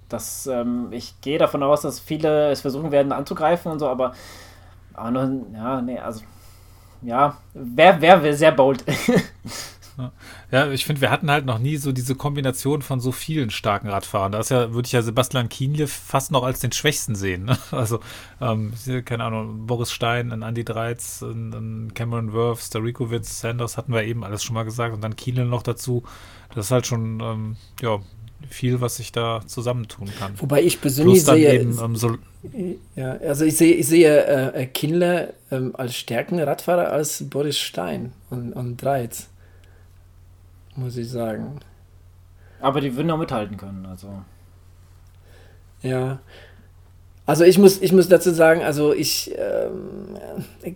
das, ich gehe davon aus, dass viele es versuchen werden anzugreifen und so, aber, aber nur, ja, nee, also ja, wäre wär sehr bold. Ja, ich finde, wir hatten halt noch nie so diese Kombination von so vielen starken Radfahrern. Da ist ja, würde ich ja Sebastian Kienle fast noch als den Schwächsten sehen. Ne? Also, ähm, keine Ahnung, Boris Stein, ein Andy Dreiz, ein Cameron Worth, Starikowitz, Sanders hatten wir eben alles schon mal gesagt und dann Kienle noch dazu. Das ist halt schon, ähm, ja, viel, was sich da zusammentun kann. Wobei ich persönlich sehe, eben, ähm, so ja, also ich sehe, ich sehe äh, Kindler ähm, als stärkeren Radfahrer als Boris Stein und, und Dreiz muss ich sagen. Aber die würden auch mithalten können, also. Ja. Also ich muss, ich muss dazu sagen, also ich ähm,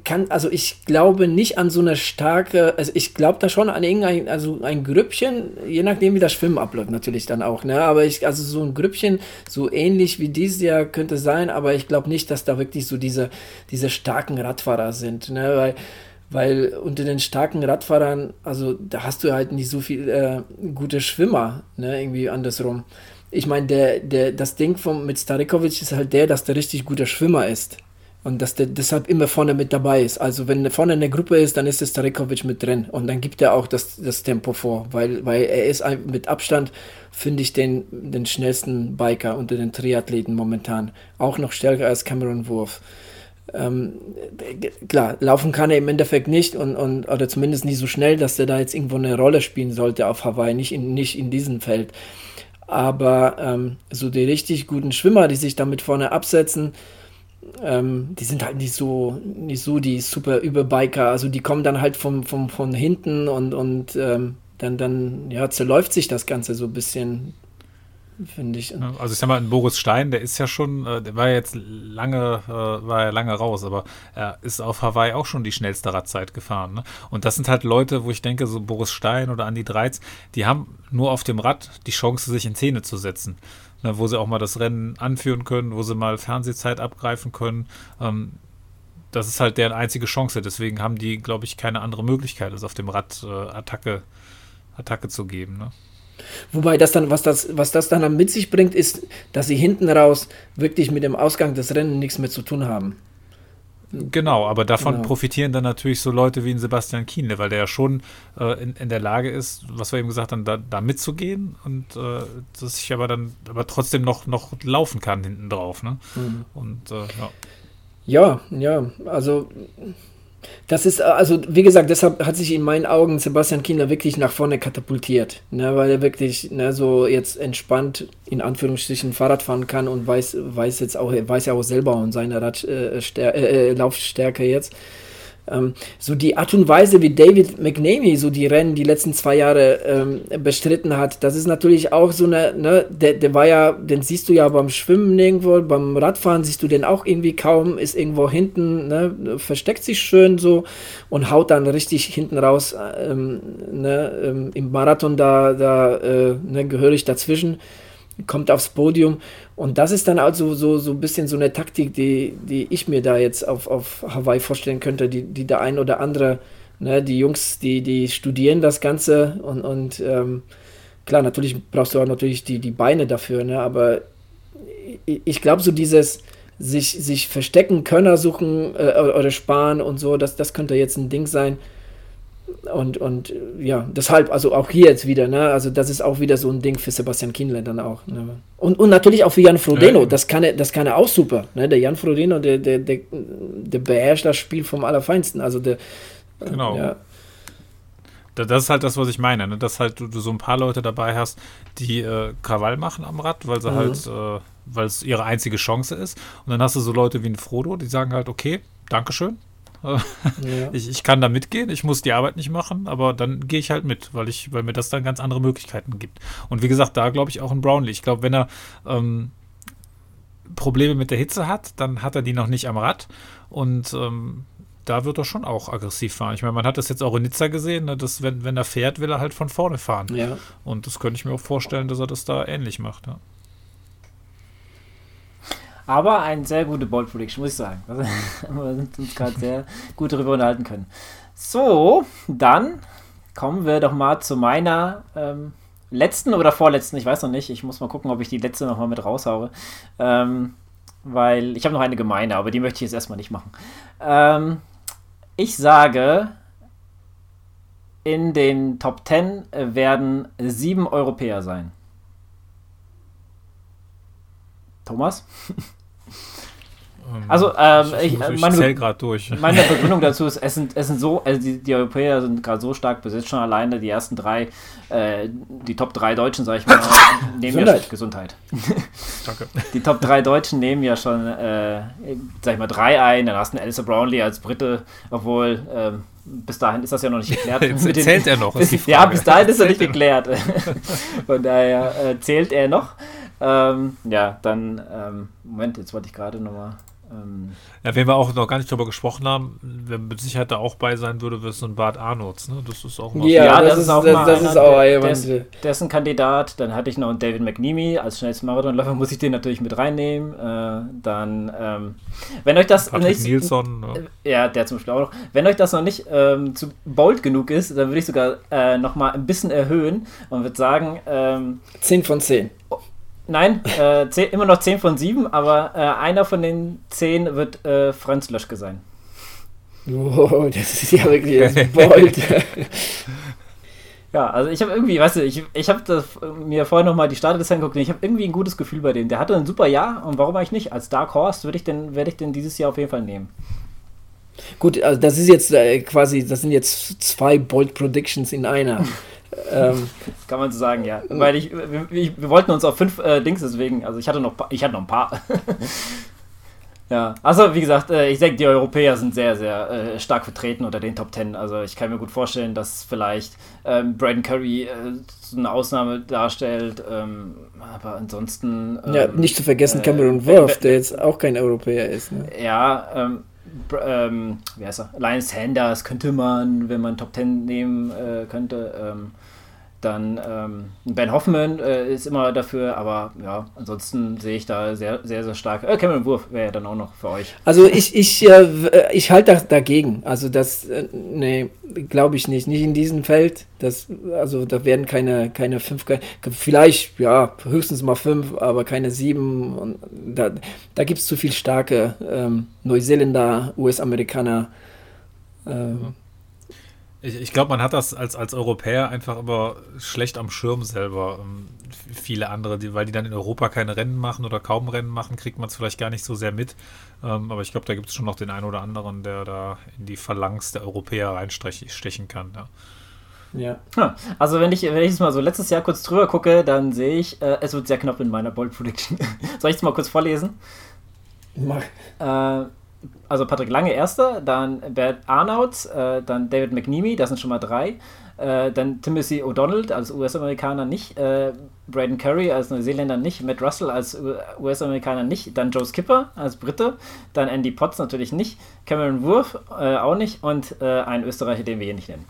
kann, also ich glaube nicht an so eine starke, also ich glaube da schon an irgendein, also ein Grüppchen, je nachdem wie das Schwimmen abläuft natürlich dann auch, ne? Aber ich, also so ein Grüppchen, so ähnlich wie dieses Jahr könnte sein, aber ich glaube nicht, dass da wirklich so diese, diese starken Radfahrer sind, ne? Weil weil unter den starken Radfahrern, also da hast du halt nicht so viel äh, gute Schwimmer, ne, irgendwie andersrum. Ich meine, der, der, das Ding vom, mit Starikovic ist halt der, dass der richtig guter Schwimmer ist. Und dass der deshalb immer vorne mit dabei ist. Also wenn vorne eine Gruppe ist, dann ist der Starikovic mit drin. Und dann gibt er auch das, das Tempo vor. Weil, weil er ist mit Abstand, finde ich, den, den schnellsten Biker unter den Triathleten momentan. Auch noch stärker als Cameron Wurf ähm, klar, laufen kann er im Endeffekt nicht und, und oder zumindest nicht so schnell, dass er da jetzt irgendwo eine Rolle spielen sollte auf Hawaii, nicht in, nicht in diesem Feld. Aber ähm, so die richtig guten Schwimmer, die sich damit vorne absetzen, ähm, die sind halt nicht so, nicht so die super Überbiker. Also die kommen dann halt vom, vom, von hinten und, und ähm, dann, dann ja, zerläuft sich das Ganze so ein bisschen finde ich. Also ich sag mal, Boris Stein, der ist ja schon, äh, der war jetzt lange, äh, war ja lange raus, aber er ist auf Hawaii auch schon die schnellste Radzeit gefahren. Ne? Und das sind halt Leute, wo ich denke, so Boris Stein oder Andi Dreiz, die haben nur auf dem Rad die Chance, sich in Szene zu setzen. Ne, wo sie auch mal das Rennen anführen können, wo sie mal Fernsehzeit abgreifen können. Ähm, das ist halt deren einzige Chance. Deswegen haben die, glaube ich, keine andere Möglichkeit, als auf dem Rad äh, Attacke, Attacke zu geben. Ne? Wobei das dann, was das, was das dann mit sich bringt, ist, dass sie hinten raus wirklich mit dem Ausgang des Rennens nichts mehr zu tun haben. Genau, aber davon genau. profitieren dann natürlich so Leute wie ein Sebastian Kienle, weil der ja schon äh, in, in, der Lage ist, was wir eben gesagt haben, da, da mitzugehen und äh, dass ich aber dann aber trotzdem noch, noch laufen kann hinten drauf. Ne? Mhm. Und äh, ja. Ja, ja, also das ist, also wie gesagt, deshalb hat sich in meinen Augen Sebastian Kienler wirklich nach vorne katapultiert, ne, weil er wirklich ne, so jetzt entspannt in Anführungsstrichen Fahrrad fahren kann und weiß, weiß jetzt auch, weiß ja auch selber und seine Rad, äh, äh, Laufstärke jetzt. Ähm, so die Art und Weise, wie David McNamee so die Rennen die letzten zwei Jahre ähm, bestritten hat, das ist natürlich auch so eine, ne, der, der war ja, den siehst du ja beim Schwimmen irgendwo, beim Radfahren siehst du den auch irgendwie kaum, ist irgendwo hinten, ne, versteckt sich schön so und haut dann richtig hinten raus ähm, ne, ähm, im Marathon da, da äh, ne, gehörig dazwischen kommt aufs Podium. Und das ist dann also so, so ein bisschen so eine Taktik, die, die ich mir da jetzt auf, auf Hawaii vorstellen könnte, die, die der ein oder andere, ne, die Jungs, die, die studieren das Ganze und, und ähm, klar, natürlich brauchst du auch natürlich die, die Beine dafür, ne, aber ich, ich glaube, so dieses sich, sich verstecken, Könner suchen äh, oder sparen und so, das, das könnte jetzt ein Ding sein, und, und ja, deshalb, also auch hier jetzt wieder, ne? Also das ist auch wieder so ein Ding für Sebastian Kienle dann auch. Ne? Und, und natürlich auch für Jan Frodeno, ja. das kann er, das kann er auch super. Ne? Der Jan Frodeno, der, der, der, der beherrscht das Spiel vom Allerfeinsten. Also der Genau. Ja. Das ist halt das, was ich meine, ne? dass halt du, du so ein paar Leute dabei hast, die äh, Krawall machen am Rad, weil sie mhm. halt, äh, weil es ihre einzige Chance ist. Und dann hast du so Leute wie ein Frodo, die sagen halt, okay, Dankeschön, ja. Ich, ich kann da mitgehen, ich muss die Arbeit nicht machen, aber dann gehe ich halt mit, weil ich, weil mir das dann ganz andere Möglichkeiten gibt. Und wie gesagt, da glaube ich auch ein Brownlee. Ich glaube, wenn er ähm, Probleme mit der Hitze hat, dann hat er die noch nicht am Rad und ähm, da wird er schon auch aggressiv fahren. Ich meine, man hat das jetzt auch in Nizza gesehen, ne, dass wenn, wenn er fährt, will er halt von vorne fahren. Ja. Und das könnte ich mir auch vorstellen, dass er das da ähnlich macht. Ja. Aber eine sehr gute Bold Prediction, muss ich sagen. Wir sind uns gerade sehr gut darüber unterhalten können. So, dann kommen wir doch mal zu meiner ähm, letzten oder vorletzten, ich weiß noch nicht. Ich muss mal gucken, ob ich die letzte noch mal mit raushaue. Ähm, weil ich habe noch eine gemeine, aber die möchte ich jetzt erstmal nicht machen. Ähm, ich sage, in den Top 10 werden sieben Europäer sein. Thomas? Ähm, also, ähm, ich, ich, ich meine, gerade durch. meine Begründung dazu ist, es sind, es sind so, also die, die Europäer sind gerade so stark besetzt, schon alleine die ersten drei, äh, die Top 3 Deutschen, sag ich mal, nehmen Gesundheit. ja Gesundheit. Danke. Die Top 3 Deutschen nehmen ja schon, äh, sag ich mal, drei ein, dann hast du Alistair Brownlee als Brite, obwohl, ähm, bis dahin ist das ja noch nicht geklärt. zählt er noch? Bis, ja, bis dahin ist er nicht geklärt. Von daher äh, zählt er noch. Ähm, ja, dann, ähm, Moment, jetzt wollte ich gerade nochmal. Ähm, ja, wenn wir auch noch gar nicht darüber gesprochen haben, wer mit Sicherheit da auch bei sein würde, wäre so ein Bart Arnolds. Ne? Das ist auch mal Ja, ja das, das, ist auch das, mal das ist auch der, des, dessen Kandidat. Dann hatte ich noch einen David McNeamy als schnellsten Marathonläufer, muss ich den natürlich mit reinnehmen. Äh, dann, ähm, wenn euch das Patrick nicht. Nilsson, äh, ja. der zum Beispiel auch noch. Wenn euch das noch nicht ähm, zu bold genug ist, dann würde ich sogar äh, noch mal ein bisschen erhöhen und würde sagen: ähm, 10 von 10. Nein, äh, 10, immer noch 10 von 7, aber äh, einer von den 10 wird äh, Franz Löschke sein. Oh, das ist ja wirklich bold. ja, also ich habe irgendwie, weißt du, ich, ich habe mir vorher nochmal die Startliste angeguckt und ich habe irgendwie ein gutes Gefühl bei dem. Der hatte ein super Jahr und warum eigentlich nicht? Als Dark Horse würde ich den, werde ich den dieses Jahr auf jeden Fall nehmen. Gut, also das ist jetzt äh, quasi, das sind jetzt zwei Bold Predictions in einer. Ähm, Kann man so sagen, ja. Weil ich, wir, wir wollten uns auf fünf äh, Dings deswegen, also ich hatte noch, ich hatte noch ein paar. Ja, also wie gesagt, äh, ich denke, die Europäer sind sehr, sehr äh, stark vertreten unter den Top Ten. Also ich kann mir gut vorstellen, dass vielleicht ähm, Braden Curry äh, so eine Ausnahme darstellt. Ähm, aber ansonsten. Ähm, ja, nicht zu vergessen Cameron äh, Worth, der jetzt auch kein Europäer ist. Ne? Ja, ähm, ähm, wie heißt er? Lion Sanders könnte man, wenn man Top Ten nehmen äh, könnte. Ähm, dann ähm, Ben Hoffman äh, ist immer dafür, aber ja, ansonsten sehe ich da sehr, sehr, sehr stark. Äh, Cameron Wurf wäre ja dann auch noch für euch. Also ich, ich, äh, ich halte dagegen. Also das, äh, nee, glaube ich nicht. Nicht in diesem Feld. Das, also da werden keine, keine fünf, vielleicht, ja, höchstens mal fünf, aber keine sieben. Und da da gibt es zu viel starke ähm, Neuseeländer, US-Amerikaner. Ähm, ich, ich glaube, man hat das als, als Europäer einfach immer schlecht am Schirm selber. Ähm, viele andere, die, weil die dann in Europa keine Rennen machen oder kaum Rennen machen, kriegt man es vielleicht gar nicht so sehr mit. Ähm, aber ich glaube, da gibt es schon noch den einen oder anderen, der da in die Phalanx der Europäer reinstechen kann. Ja. Ja. Also wenn ich, wenn ich jetzt mal so letztes Jahr kurz drüber gucke, dann sehe ich, äh, es wird sehr knapp in meiner Bold Prediction. Soll ich es mal kurz vorlesen? Mach. Äh, also Patrick Lange erster, dann Bert Arnouts, äh, dann David McNeamy, das sind schon mal drei. Äh, dann Timothy O'Donnell als US-Amerikaner nicht, äh, Braden Curry als Neuseeländer nicht, Matt Russell als US-Amerikaner nicht, dann Joe Skipper als Brite, dann Andy Potts natürlich nicht, Cameron Wurf äh, auch nicht und äh, ein Österreicher, den wir hier nicht nennen.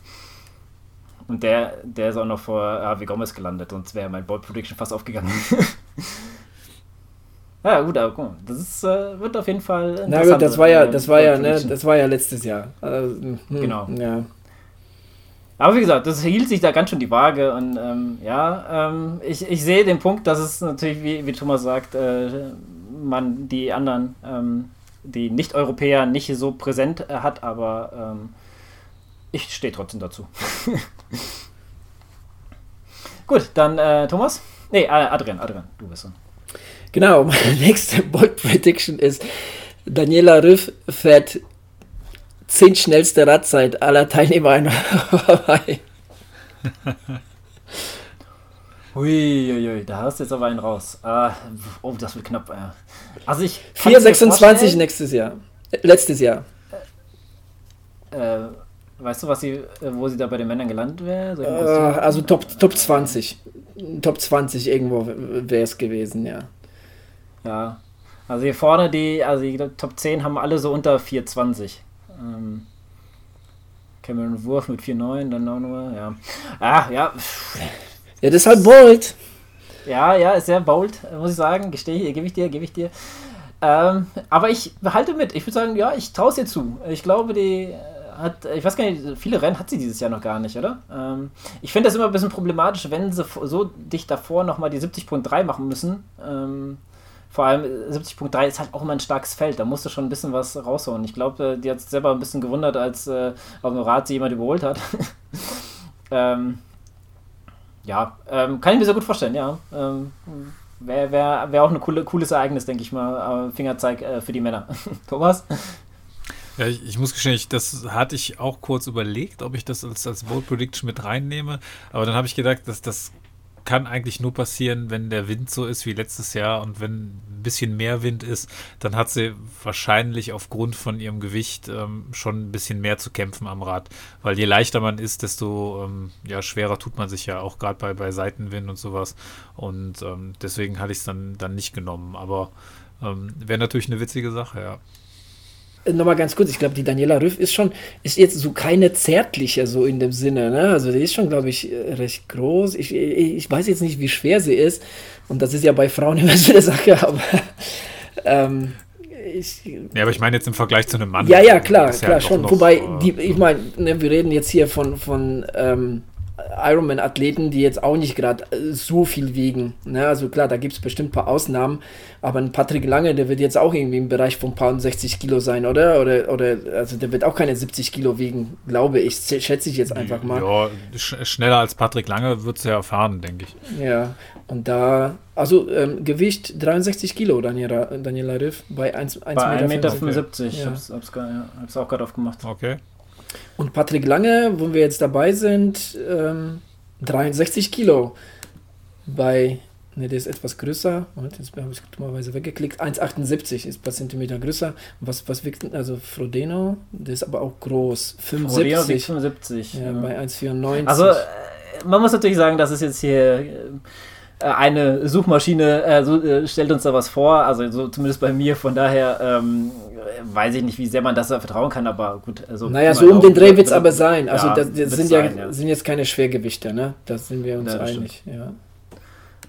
Und der, der ist auch noch vor Avi Gomez gelandet, sonst wäre mein Bold Prediction fast aufgegangen. Ja, gut, aber guck mal, das ist, äh, wird auf jeden Fall. Na gut, das war ja, das war ja, ne, das war ja letztes Jahr. Also, hm, genau. Ja. Aber wie gesagt, das hielt sich da ganz schön die Waage und ähm, ja, ähm, ich, ich sehe den Punkt, dass es natürlich, wie, wie Thomas sagt, äh, man die anderen, ähm, die Nicht-Europäer nicht so präsent äh, hat, aber ähm, ich stehe trotzdem dazu. Gut, dann äh, Thomas? Nee, äh, Adrian, Adrian, du bist dran. Genau, meine nächste Bold Prediction ist, Daniela Rüff fährt 10 schnellste Radzeit aller Teilnehmer in Hawaii. Uiuiui, da hast du jetzt aber einen raus. Uh, oh, das wird knapp. Ja. Also ich 4,26 nächstes Jahr. Letztes Jahr. Äh, weißt du, was sie, wo sie da bei den Männern gelandet wäre? Uh, also Top, Top 20. Top 20 irgendwo wäre es gewesen, ja. Ja. Also hier vorne die, also die Top 10 haben alle so unter 4,20. Ähm, Cameron Wurf mit 4,9, dann auch nur, ja. Ah, ja. Ja, das ist halt bold. Ja, ja, ist sehr bold, muss ich sagen. Gestehe, gebe ich dir, gebe ich dir. Ähm, aber ich behalte mit. Ich würde sagen, ja, ich traue es ihr zu. Ich glaube, die hat, ich weiß gar nicht, viele Rennen hat sie dieses Jahr noch gar nicht, oder? Ähm, ich finde das immer ein bisschen problematisch, wenn sie so dicht davor nochmal die 70.3 machen müssen. Ähm, vor allem 70.3 ist halt auch immer ein starkes Feld. Da musst du schon ein bisschen was raushauen. Ich glaube, äh, die hat sich selber ein bisschen gewundert, als äh, auf dem Rad sie jemand überholt hat. ähm, ja, ähm, kann ich mir sehr gut vorstellen, ja. Ähm, Wäre wär, wär auch ein coole, cooles Ereignis, denke ich mal. Fingerzeig äh, für die Männer. Thomas? Ja, ich, ich, muss gestehen, ich, das hatte ich auch kurz überlegt, ob ich das als, als Bold Prediction mit reinnehme. Aber dann habe ich gedacht, dass das kann eigentlich nur passieren, wenn der Wind so ist wie letztes Jahr und wenn ein bisschen mehr Wind ist, dann hat sie wahrscheinlich aufgrund von ihrem Gewicht ähm, schon ein bisschen mehr zu kämpfen am Rad. Weil je leichter man ist, desto ähm, ja, schwerer tut man sich ja auch gerade bei, bei Seitenwind und sowas. Und ähm, deswegen hatte ich es dann, dann nicht genommen. Aber ähm, wäre natürlich eine witzige Sache, ja nochmal ganz kurz, ich glaube, die Daniela Rüff ist schon, ist jetzt so keine zärtliche so in dem Sinne, ne? Also die ist schon, glaube ich, recht groß. Ich, ich weiß jetzt nicht, wie schwer sie ist. Und das ist ja bei Frauen immer so eine Sache, aber ähm, ich, ja, aber ich meine jetzt im Vergleich zu einem Mann. Ja, ja, klar, klar, ja schon. Noch, Wobei, äh, die, ich meine, ne, wir reden jetzt hier von, von ähm, Ironman-Athleten, die jetzt auch nicht gerade äh, so viel wiegen. Ne? Also klar, da gibt es bestimmt ein paar Ausnahmen, aber ein Patrick Lange, der wird jetzt auch irgendwie im Bereich von ein paar 60 Kilo sein, oder? Oder, oder also der wird auch keine 70 Kilo wiegen, glaube ich, schätze ich jetzt einfach mal. Ja, sch schneller als Patrick Lange wird es ja erfahren, denke ich. Ja, und da, also ähm, Gewicht 63 Kilo, Daniela, Daniela Riff, bei 1,75 Meter. Meter 75, okay. ich hab's, hab's, ja, hab's auch gerade aufgemacht. Okay. Und Patrick Lange, wo wir jetzt dabei sind, ähm, 63 Kilo bei Ne, der ist etwas größer. Moment, jetzt habe ich dummerweise weggeklickt. 1,78 ist ein paar Zentimeter größer. Was, was wiegt also Frodeno? Der ist aber auch groß. 75. 75. Ja, ja. bei 1,94. Also, äh, man muss natürlich sagen, das ist jetzt hier äh, eine Suchmaschine äh, so, äh, stellt uns da was vor, also so zumindest bei mir, von daher ähm, weiß ich nicht, wie sehr man das da vertrauen kann, aber gut. Also naja, so um den Dreh wird es aber sein. Also ja, das, das sind ja, sein, ja, sind jetzt keine Schwergewichte, ne? Das sind wir uns ja, einig, ja.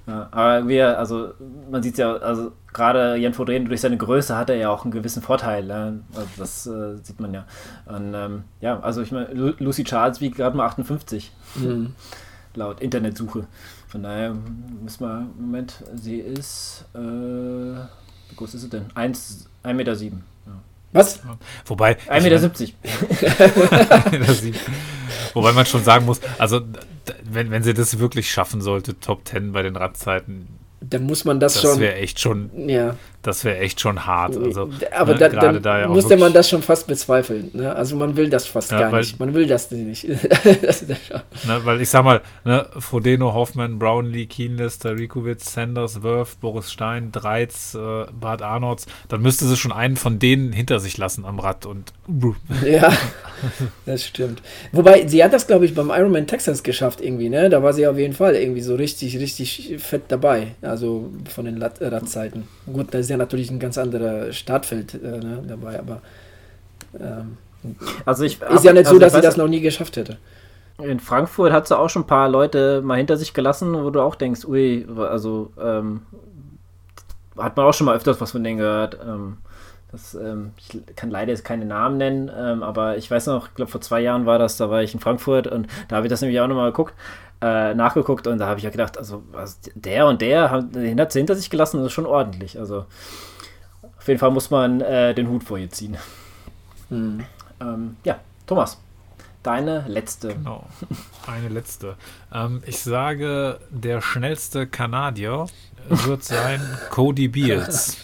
Ja, aber wir, also man sieht ja, also gerade Jan Fodren durch seine Größe hat er ja auch einen gewissen Vorteil. Ne? Also das äh, sieht man ja. Und, ähm, ja, also ich meine, Lucy Charles wiegt gerade mal 58. Mhm. Laut Internetsuche. Von daher müssen wir, Moment, sie ist, äh, wie groß ist sie denn? 1,7 Meter. Sieben. Ja. Was? Wobei. 1,70 Meter. 70. Wobei man schon sagen muss, also wenn, wenn sie das wirklich schaffen sollte, Top 10 bei den Radzeiten, dann muss man das, das schon. Das wäre echt schon. Ja. Das wäre echt schon hart. Also, aber ne, da, dann da ja musste man das schon fast bezweifeln. Ne? Also man will das fast ja, gar weil, nicht. Man will das nicht. das ne, weil ich sag mal, ne, Frodeno, Hoffmann, Brownlee, Kienlister, Rikowitz, Sanders, Worth, Boris Stein, Dreiz, äh, Bart Arnolds, dann müsste sie schon einen von denen hinter sich lassen am Rad und. ja, das stimmt. Wobei, sie hat das, glaube ich, beim Ironman Texas geschafft irgendwie, ne? Da war sie auf jeden Fall irgendwie so richtig, richtig fett dabei. Also von den Radzeiten. Gut, da ist ja natürlich ein ganz anderer Startfeld äh, ne, dabei, aber ähm, also ich, ist ja nicht also so, dass sie das noch nie geschafft hätte. In Frankfurt hat sie auch schon ein paar Leute mal hinter sich gelassen, wo du auch denkst, ui, also ähm, hat man auch schon mal öfters was von denen gehört. Ähm, das, ähm, ich kann leider jetzt keine Namen nennen, ähm, aber ich weiß noch, ich glaube vor zwei Jahren war das, da war ich in Frankfurt und da habe ich das nämlich auch nochmal geguckt äh, nachgeguckt und da habe ich ja gedacht, also was, der und der haben den hat hinter sich gelassen, das ist schon ordentlich. Also auf jeden Fall muss man äh, den Hut vor ihr ziehen. Hm. Ähm, ja, Thomas, deine letzte. Genau, eine letzte. ähm, ich sage, der schnellste Kanadier wird sein Cody Beals.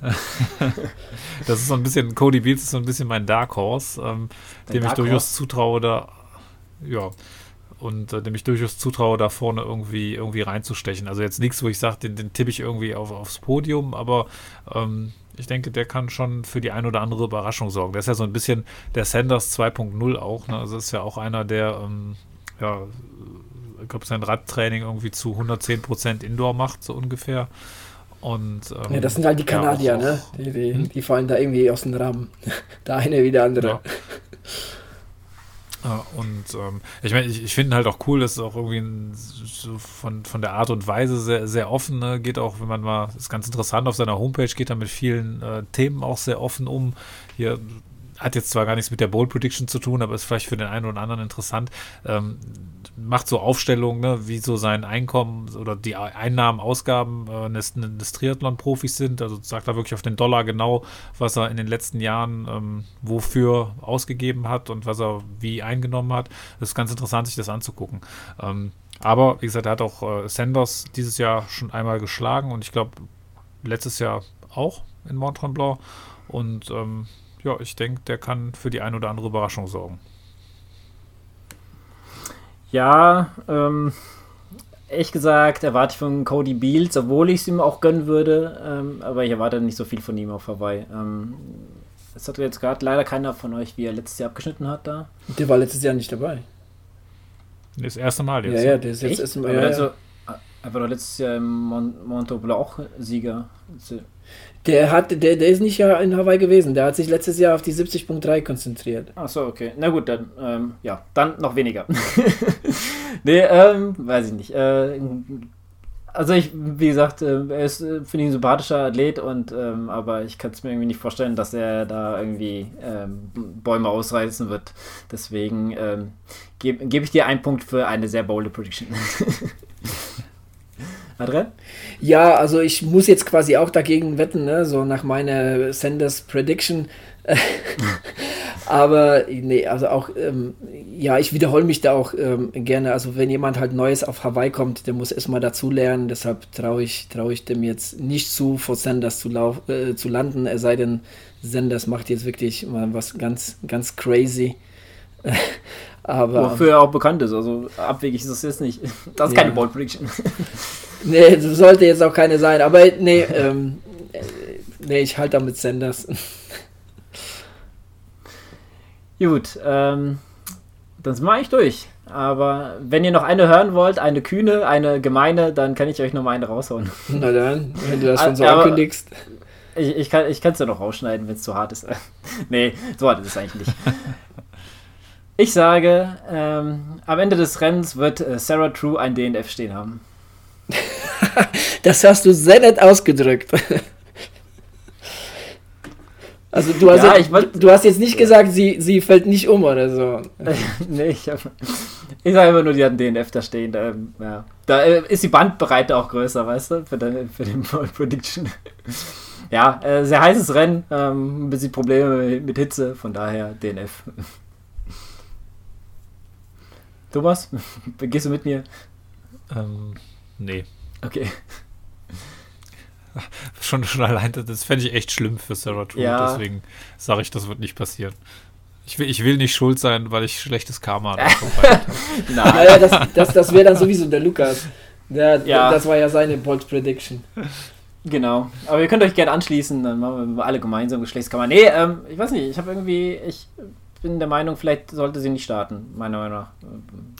das ist so ein bisschen, Cody Beals ist so ein bisschen mein Dark Horse, ähm, dem Dark ich durchaus Horse? zutraue, da, ja, und äh, dem ich durchaus zutraue, da vorne irgendwie, irgendwie reinzustechen. Also jetzt nichts, wo ich sage, den, den tippe ich irgendwie auf, aufs Podium, aber ähm, ich denke, der kann schon für die ein oder andere Überraschung sorgen. Der ist ja so ein bisschen der Sanders 2.0 auch. Ne? Also ist ja auch einer, der, ähm, ja, ich glaube, sein Radtraining irgendwie zu 110% Indoor macht, so ungefähr. Und, ähm, ja, das sind halt die Kanadier, ja, auch, ne? Die, die, hm? die, fallen da irgendwie aus dem Rahmen. der eine wie der andere. Ja. Und ähm, ich meine, ich, ich finde halt auch cool, dass es auch irgendwie ein, so von, von der Art und Weise sehr, sehr offen ne? geht, auch wenn man mal, ist ganz interessant, auf seiner Homepage geht er mit vielen äh, Themen auch sehr offen um. Hier hat jetzt zwar gar nichts mit der Bold Prediction zu tun, aber ist vielleicht für den einen oder anderen interessant. Ähm, macht so Aufstellungen, ne, wie so sein Einkommen oder die Einnahmen, Ausgaben äh, des, des Triathlon-Profis sind. Also sagt er wirklich auf den Dollar genau, was er in den letzten Jahren ähm, wofür ausgegeben hat und was er wie eingenommen hat. Das ist ganz interessant, sich das anzugucken. Ähm, aber wie gesagt, er hat auch äh, Sanders dieses Jahr schon einmal geschlagen und ich glaube letztes Jahr auch in Mont Tremblant. Und ähm, ja, ich denke, der kann für die ein oder andere Überraschung sorgen. Ja, ähm, ehrlich gesagt erwarte ich von Cody Beals, obwohl ich es ihm auch gönnen würde, ähm, aber ich erwarte nicht so viel von ihm auf Hawaii. Ähm, das hat jetzt gerade leider keiner von euch, wie er letztes Jahr abgeschnitten hat da. Der war letztes Jahr nicht dabei. Das erste Mal jetzt. Ja, ja, der ist jetzt erstmal. Ja, also, er war doch letztes Jahr im Mon Montoblanc auch Sieger. Der, hat, der, der ist nicht in Hawaii gewesen. Der hat sich letztes Jahr auf die 70.3 konzentriert. Ach so, okay. Na gut, dann, ähm, ja, dann noch weniger. nee, ähm, weiß ich nicht. Äh, also ich, wie gesagt, äh, er ist, äh, finde ich, ein sympathischer Athlet und ähm, aber ich kann es mir irgendwie nicht vorstellen, dass er da irgendwie ähm, Bäume ausreißen wird. Deswegen ähm, gebe geb ich dir einen Punkt für eine sehr bold Prediction. Adrian? Ja, also ich muss jetzt quasi auch dagegen wetten, ne? so nach meiner Sanders Prediction. Aber nee, also auch, ähm, ja, ich wiederhole mich da auch ähm, gerne. Also wenn jemand halt Neues auf Hawaii kommt, der muss erstmal dazu lernen. Deshalb traue ich, trau ich dem jetzt nicht zu, vor Sanders zu, lauf, äh, zu landen. Es sei denn, Sanders macht jetzt wirklich mal was ganz, ganz crazy. Aber, Wofür er auch bekannt ist. Also abwegig ist das jetzt nicht. Das ist ja. keine Bold Prediction. nee, sollte jetzt auch keine sein, aber nee, ähm, nee, ich halte damit Sanders. Gut, ähm, dann sind wir eigentlich durch. Aber wenn ihr noch eine hören wollt, eine kühne, eine gemeine, dann kann ich euch noch mal eine raushauen. Na dann, wenn du das schon so aber ankündigst. Ich, ich kann es ja noch rausschneiden, wenn es zu hart ist. nee, so hart ist es eigentlich nicht. Ich sage, ähm, am Ende des Rennens wird äh, Sarah True ein DNF stehen haben. das hast du sehr nett ausgedrückt. Also du hast, ja, jetzt, wollt, du hast jetzt nicht gesagt, sie, sie fällt nicht um oder so. nee, ich, hab, ich sage immer nur, die hat einen DNF da stehen. Da, ähm, ja. da äh, ist die Bandbreite auch größer, weißt du, für, den, für den Prediction. ja, äh, sehr heißes Rennen, ähm, ein bisschen Probleme mit Hitze, von daher DNF. Thomas, gehst du mit mir? Ähm, nee. Okay. Schon, schon allein, das fände ich echt schlimm für Sarah True. Ja. Deswegen sage ich, das wird nicht passieren. Ich will, ich will nicht schuld sein, weil ich schlechtes Karma habe. Nein. Naja, das, das, das wäre dann sowieso der Lukas. Der, ja. Das war ja seine Bold Prediction. Genau. Aber ihr könnt euch gerne anschließen, dann machen wir alle gemeinsam Geschlechtskammer. Nee, ähm, ich weiß nicht, ich habe irgendwie, ich bin der Meinung, vielleicht sollte sie nicht starten, meiner Meinung nach.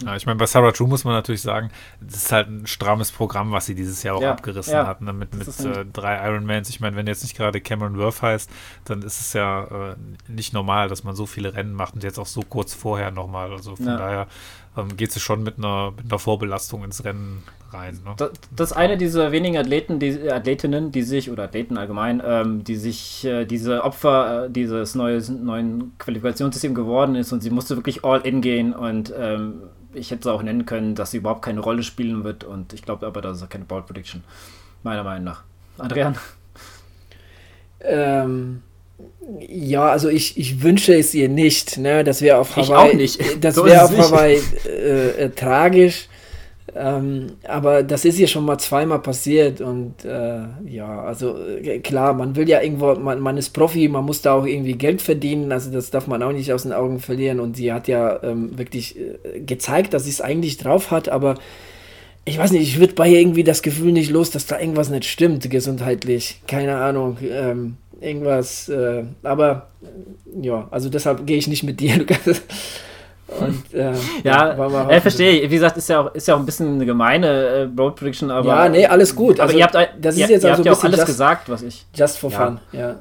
Ja, ich meine, bei Sarah True muss man natürlich sagen, das ist halt ein strammes Programm, was sie dieses Jahr auch ja, abgerissen ja, hat, ne? mit, mit äh, drei Ironmans. Ich meine, wenn jetzt nicht gerade Cameron Worth heißt, dann ist es ja äh, nicht normal, dass man so viele Rennen macht und jetzt auch so kurz vorher nochmal. Also von ja. daher ähm, geht sie schon mit einer, mit einer Vorbelastung ins Rennen rein. Ne? Das, das eine dieser wenigen Athleten, die, Athletinnen, die sich, oder Athleten allgemein, ähm, die sich äh, diese Opfer äh, dieses neues, neuen Qualifikationssystems geworden ist und sie musste wirklich all in gehen und ähm, ich hätte es auch nennen können, dass sie überhaupt keine Rolle spielen wird und ich glaube aber, das ist keine Bold Prediction. Meiner Meinung nach. Adrian? Ähm, ja, also ich, ich wünsche es ihr nicht. Ne? Das wäre auf Hawaii. Ich auch nicht. Das wäre auf Hawaii äh, äh, tragisch. Ähm, aber das ist hier schon mal zweimal passiert und äh, ja, also äh, klar, man will ja irgendwo, man, man ist Profi, man muss da auch irgendwie Geld verdienen, also das darf man auch nicht aus den Augen verlieren und sie hat ja ähm, wirklich äh, gezeigt, dass sie es eigentlich drauf hat, aber ich weiß nicht, ich würde bei ihr irgendwie das Gefühl nicht los, dass da irgendwas nicht stimmt, gesundheitlich, keine Ahnung, ähm, irgendwas, äh, aber ja, also deshalb gehe ich nicht mit dir, Lukas. Und, äh, ja, ja äh, verstehe ich. Wie gesagt, ist ja auch, ist ja auch ein bisschen eine gemeine äh, Road Prediction, aber. Ja, nee, alles gut. Aber also, ihr habt, das ist ihr, jetzt ihr habt ja auch alles just, gesagt, was ich. Just for fun, ja.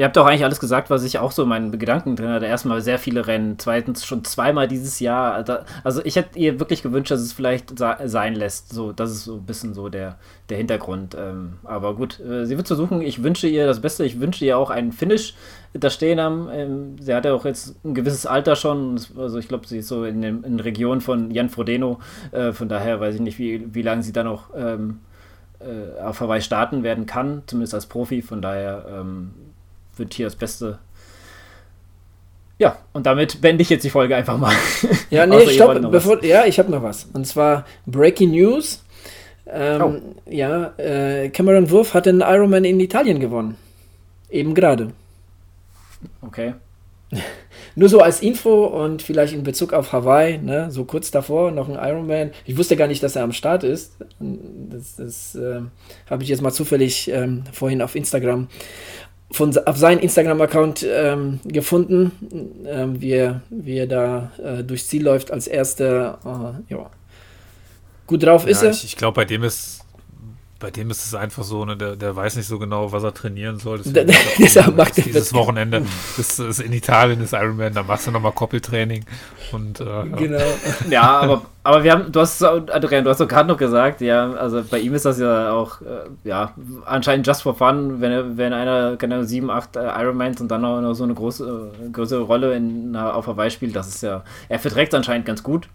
Ihr habt auch eigentlich alles gesagt, was ich auch so in meinen Gedanken drin hatte. Erstmal sehr viele Rennen, zweitens schon zweimal dieses Jahr. Also ich hätte ihr wirklich gewünscht, dass es vielleicht sein lässt. So, das ist so ein bisschen so der, der Hintergrund. Ähm, aber gut, äh, sie wird versuchen. Ich wünsche ihr das Beste. Ich wünsche ihr auch einen Finish da stehen haben. Ähm, sie hat ja auch jetzt ein gewisses Alter schon. Also ich glaube, sie ist so in, den, in Region von Jan Frodeno. Äh, von daher weiß ich nicht, wie, wie lange sie da noch ähm, äh, auf Hawaii starten werden kann, zumindest als Profi. Von daher wird hier das Beste. Ja, und damit beende ich jetzt die Folge einfach mal. Ja, nee, stopp, bevor, ja, ich habe noch was. Und zwar Breaking News. Ähm, oh. Ja, äh, Cameron Wurf hat den Ironman in Italien gewonnen. Eben gerade. Okay. Nur so als Info und vielleicht in Bezug auf Hawaii, ne, so kurz davor noch ein Ironman. Ich wusste gar nicht, dass er am Start ist. Das, das äh, habe ich jetzt mal zufällig ähm, vorhin auf Instagram von, auf seinen Instagram-Account ähm, gefunden, ähm, wie, er, wie er da äh, durchs Ziel läuft als erster. Äh, ja. Gut drauf ja, ist er. Ich, ich glaube, bei dem ist bei dem ist es einfach so, ne, der, der weiß nicht so genau, was er trainieren soll. Deswegen, Deshalb macht er dieses Wochenende das ist in Italien ist Ironman, da machst du nochmal Koppeltraining und äh, genau. ja, aber, aber wir haben, du hast Adrian, du hast doch gerade noch gesagt, ja, also bei ihm ist das ja auch, äh, ja, anscheinend just for fun, wenn, wenn einer, keine sieben, acht äh, Ironmans und dann noch, noch so eine große, äh, größere Rolle in, auf Hawaii spielt, das ist ja, er verträgt anscheinend ganz gut,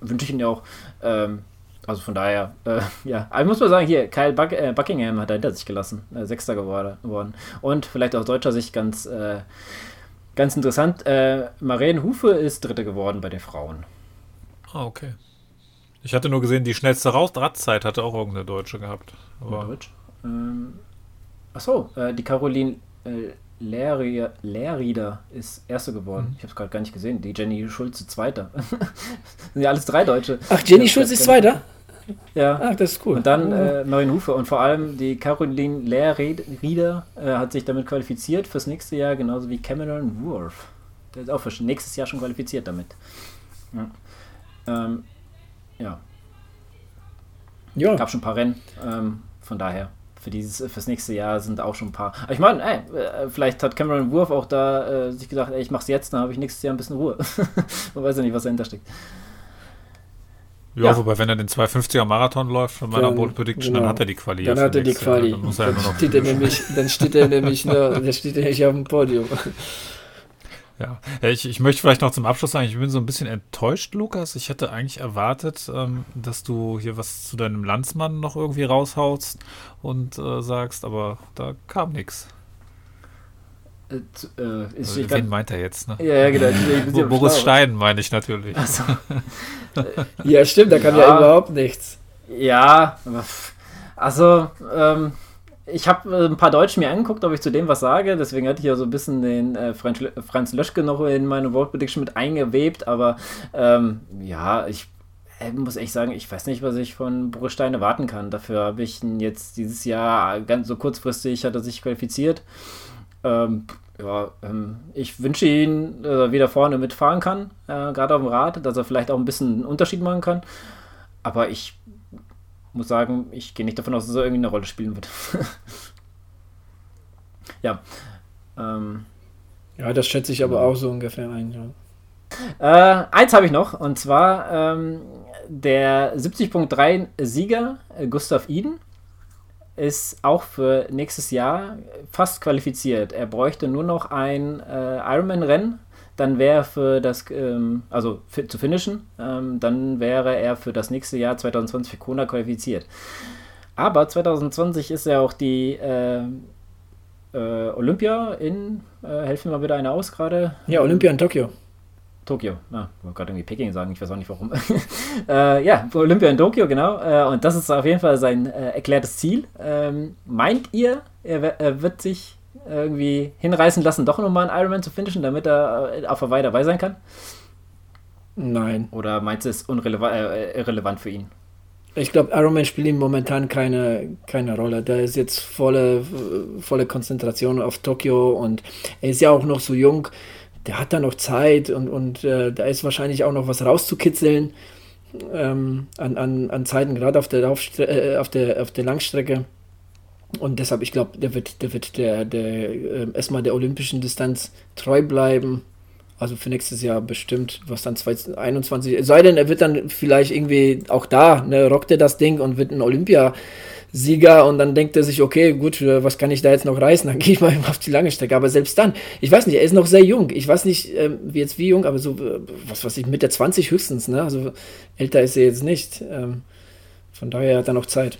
wünsche ich ihn ja auch, ähm, also von daher, äh, ja. Aber ich muss mal sagen, hier, Kyle Buck, äh, Buckingham hat er hinter sich gelassen. Äh, Sechster geworden. Und vielleicht aus deutscher Sicht ganz, äh, ganz interessant, äh, Maren Hufe ist Dritte geworden bei den Frauen. Ah, okay. Ich hatte nur gesehen, die schnellste Radzeit hatte auch irgendeine Deutsche gehabt. Aber Deutsch? Ähm, achso, äh, die Caroline Lehrrieder ist Erste geworden. Mhm. Ich habe es gerade gar nicht gesehen. Die Jenny Schulze Zweiter. sind ja alles drei Deutsche. Ach, Jenny Schulze ist Zweiter? Ja. Ach, das ist cool. Und dann äh, Hufe und vor allem die Caroline Lehrrieder äh, hat sich damit qualifiziert fürs nächste Jahr, genauso wie Cameron Worth. Der ist auch für nächstes Jahr schon qualifiziert damit. Ja. Ähm, ja. ja. Gab schon ein paar Rennen, ähm, von daher für dieses fürs nächste Jahr sind auch schon ein paar. Aber ich meine, ey, äh, vielleicht hat Cameron Wurf auch da äh, sich gedacht, ey, ich mach's jetzt, dann habe ich nächstes Jahr ein bisschen Ruhe. Man weiß ja nicht, was dahinter steckt. Ja, ja, wobei, wenn er den 250er Marathon läuft von meiner Bold Prediction, genau. dann hat er die Quali. Dann hat er die Quali. Jahr. Dann, steht er nämlich, dann steht er nämlich nur, dann steht er nicht auf dem Podium. Ja, ich, ich möchte vielleicht noch zum Abschluss sagen, ich bin so ein bisschen enttäuscht, Lukas. Ich hätte eigentlich erwartet, ähm, dass du hier was zu deinem Landsmann noch irgendwie raushaust und äh, sagst, aber da kam nichts. Äh, äh, also, wen meint er jetzt? Ne? Ja, ja, genau. Boris Stein meine ich natürlich. So. ja, stimmt, da kam ja, ja überhaupt nichts. Ja, also ähm, ich habe äh, ein paar Deutsche mir angeguckt, ob ich zu dem was sage. Deswegen hatte ich ja so ein bisschen den äh, Franz, Löschke noch in meine World Prediction mit eingewebt. Aber ähm, ja, ich äh, muss echt sagen, ich weiß nicht, was ich von Boris Stein erwarten kann. Dafür habe ich ihn jetzt dieses Jahr ganz so kurzfristig hat er sich qualifiziert. Ähm, ja, ähm, ich wünsche ihn, dass er wieder vorne mitfahren kann, äh, gerade auf dem Rad, dass er vielleicht auch ein bisschen einen Unterschied machen kann. Aber ich muss sagen, ich gehe nicht davon aus, dass er irgendwie eine Rolle spielen wird. ja. Ähm, ja, das schätze ich aber auch so ungefähr ein. Ja. Äh, eins habe ich noch, und zwar ähm, der 70.3 Sieger äh, Gustav Iden ist auch für nächstes Jahr fast qualifiziert. Er bräuchte nur noch ein äh, Ironman-Rennen dann wäre er für das, ähm, also für, zu finishen, ähm, dann wäre er für das nächste Jahr 2020 für Kona qualifiziert. Aber 2020 ist ja auch die äh, äh, Olympia in, äh, helfen wir mal wieder eine aus gerade. Ja, Olympia in Tokio. Tokio, ah, ich wollte gerade irgendwie Peking sagen, ich weiß auch nicht warum. äh, ja, Olympia in Tokio, genau. Äh, und das ist auf jeden Fall sein äh, erklärtes Ziel. Ähm, meint ihr, er, er, wird sich irgendwie hinreißen lassen, doch nochmal einen Ironman zu finishen, damit er äh, auf Hawaii dabei sein kann? Nein. Oder meinst du, es ist äh, irrelevant für ihn? Ich glaube, Ironman spielt ihm momentan keine, keine Rolle. Da ist jetzt volle, volle Konzentration auf Tokio und er ist ja auch noch so jung. Der hat da noch Zeit und, und äh, da ist wahrscheinlich auch noch was rauszukitzeln ähm, an, an, an Zeiten, gerade auf der, äh, auf, der, auf der Langstrecke. Und deshalb, ich glaube, der wird, der wird der, der äh, erstmal der olympischen Distanz treu bleiben. Also für nächstes Jahr bestimmt, was dann 2021, es sei denn, er wird dann vielleicht irgendwie auch da, ne, rockt er das Ding und wird ein Olympiasieger und dann denkt er sich, okay, gut, äh, was kann ich da jetzt noch reißen? Dann gehe ich mal auf die lange Strecke. Aber selbst dann, ich weiß nicht, er ist noch sehr jung. Ich weiß nicht, ähm, wie jetzt wie jung, aber so, äh, was weiß ich, mit der 20 höchstens, ne? Also älter ist er jetzt nicht. Ähm, von daher hat er noch Zeit.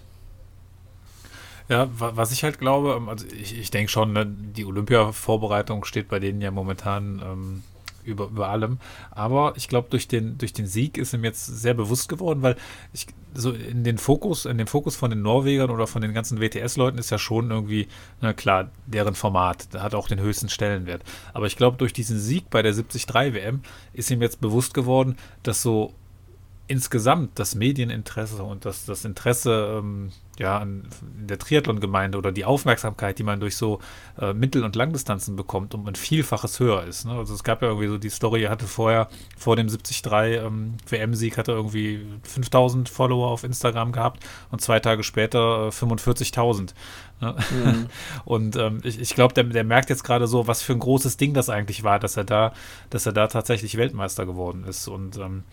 Ja, was ich halt glaube, ähm, also ich, ich denke schon, ne, die Olympia-Vorbereitung steht bei denen ja momentan ähm, über, über allem. Aber ich glaube, durch den, durch den Sieg ist ihm jetzt sehr bewusst geworden, weil ich so in den Fokus, in dem Fokus von den Norwegern oder von den ganzen WTS-Leuten ist ja schon irgendwie, na klar, deren Format, hat auch den höchsten Stellenwert. Aber ich glaube, durch diesen Sieg bei der 73 WM ist ihm jetzt bewusst geworden, dass so insgesamt das Medieninteresse und das, das Interesse ähm, ja, in der Triathlon-Gemeinde oder die Aufmerksamkeit, die man durch so äh, Mittel- und Langdistanzen bekommt, um ein Vielfaches höher ist. Ne? Also es gab ja irgendwie so die Story, er hatte vorher, vor dem 73 ähm, WM-Sieg, hatte irgendwie 5000 Follower auf Instagram gehabt und zwei Tage später äh, 45.000. Ne? Mhm. Und ähm, ich, ich glaube, der, der merkt jetzt gerade so, was für ein großes Ding das eigentlich war, dass er da, dass er da tatsächlich Weltmeister geworden ist. Und ähm,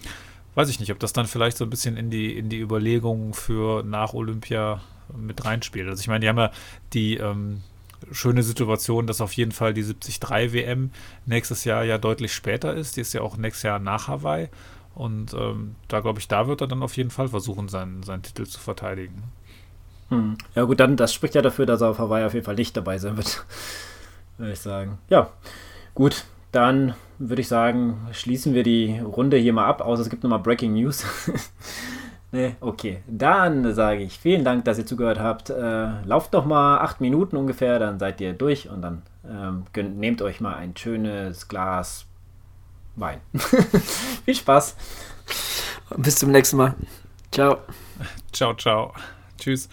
weiß ich nicht, ob das dann vielleicht so ein bisschen in die, in die Überlegungen für nach Olympia mit reinspielt. Also ich meine, die haben ja die ähm, schöne Situation, dass auf jeden Fall die 73 WM nächstes Jahr ja deutlich später ist. Die ist ja auch nächstes Jahr nach Hawaii. Und ähm, da glaube ich, da wird er dann auf jeden Fall versuchen, seinen, seinen Titel zu verteidigen. Hm. Ja gut, dann das spricht ja dafür, dass er auf Hawaii auf jeden Fall nicht dabei sein wird. Würde ich sagen. Ja, gut, dann würde ich sagen, schließen wir die Runde hier mal ab, außer es gibt nochmal Breaking News. ne, okay. Dann sage ich vielen Dank, dass ihr zugehört habt. Äh, lauft doch mal acht Minuten ungefähr, dann seid ihr durch und dann ähm, gönnt, nehmt euch mal ein schönes Glas Wein. Viel Spaß. Bis zum nächsten Mal. Ciao. Ciao, ciao. Tschüss.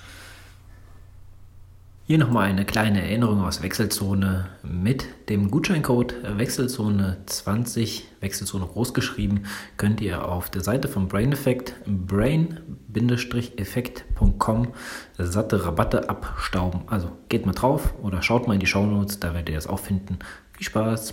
Hier nochmal eine kleine Erinnerung aus Wechselzone. Mit dem Gutscheincode Wechselzone20, Wechselzone groß geschrieben, könnt ihr auf der Seite von Brain Effect, brain-effekt.com, satte Rabatte abstauben. Also geht mal drauf oder schaut mal in die Show Notes, da werdet ihr das auch finden. Viel Spaß!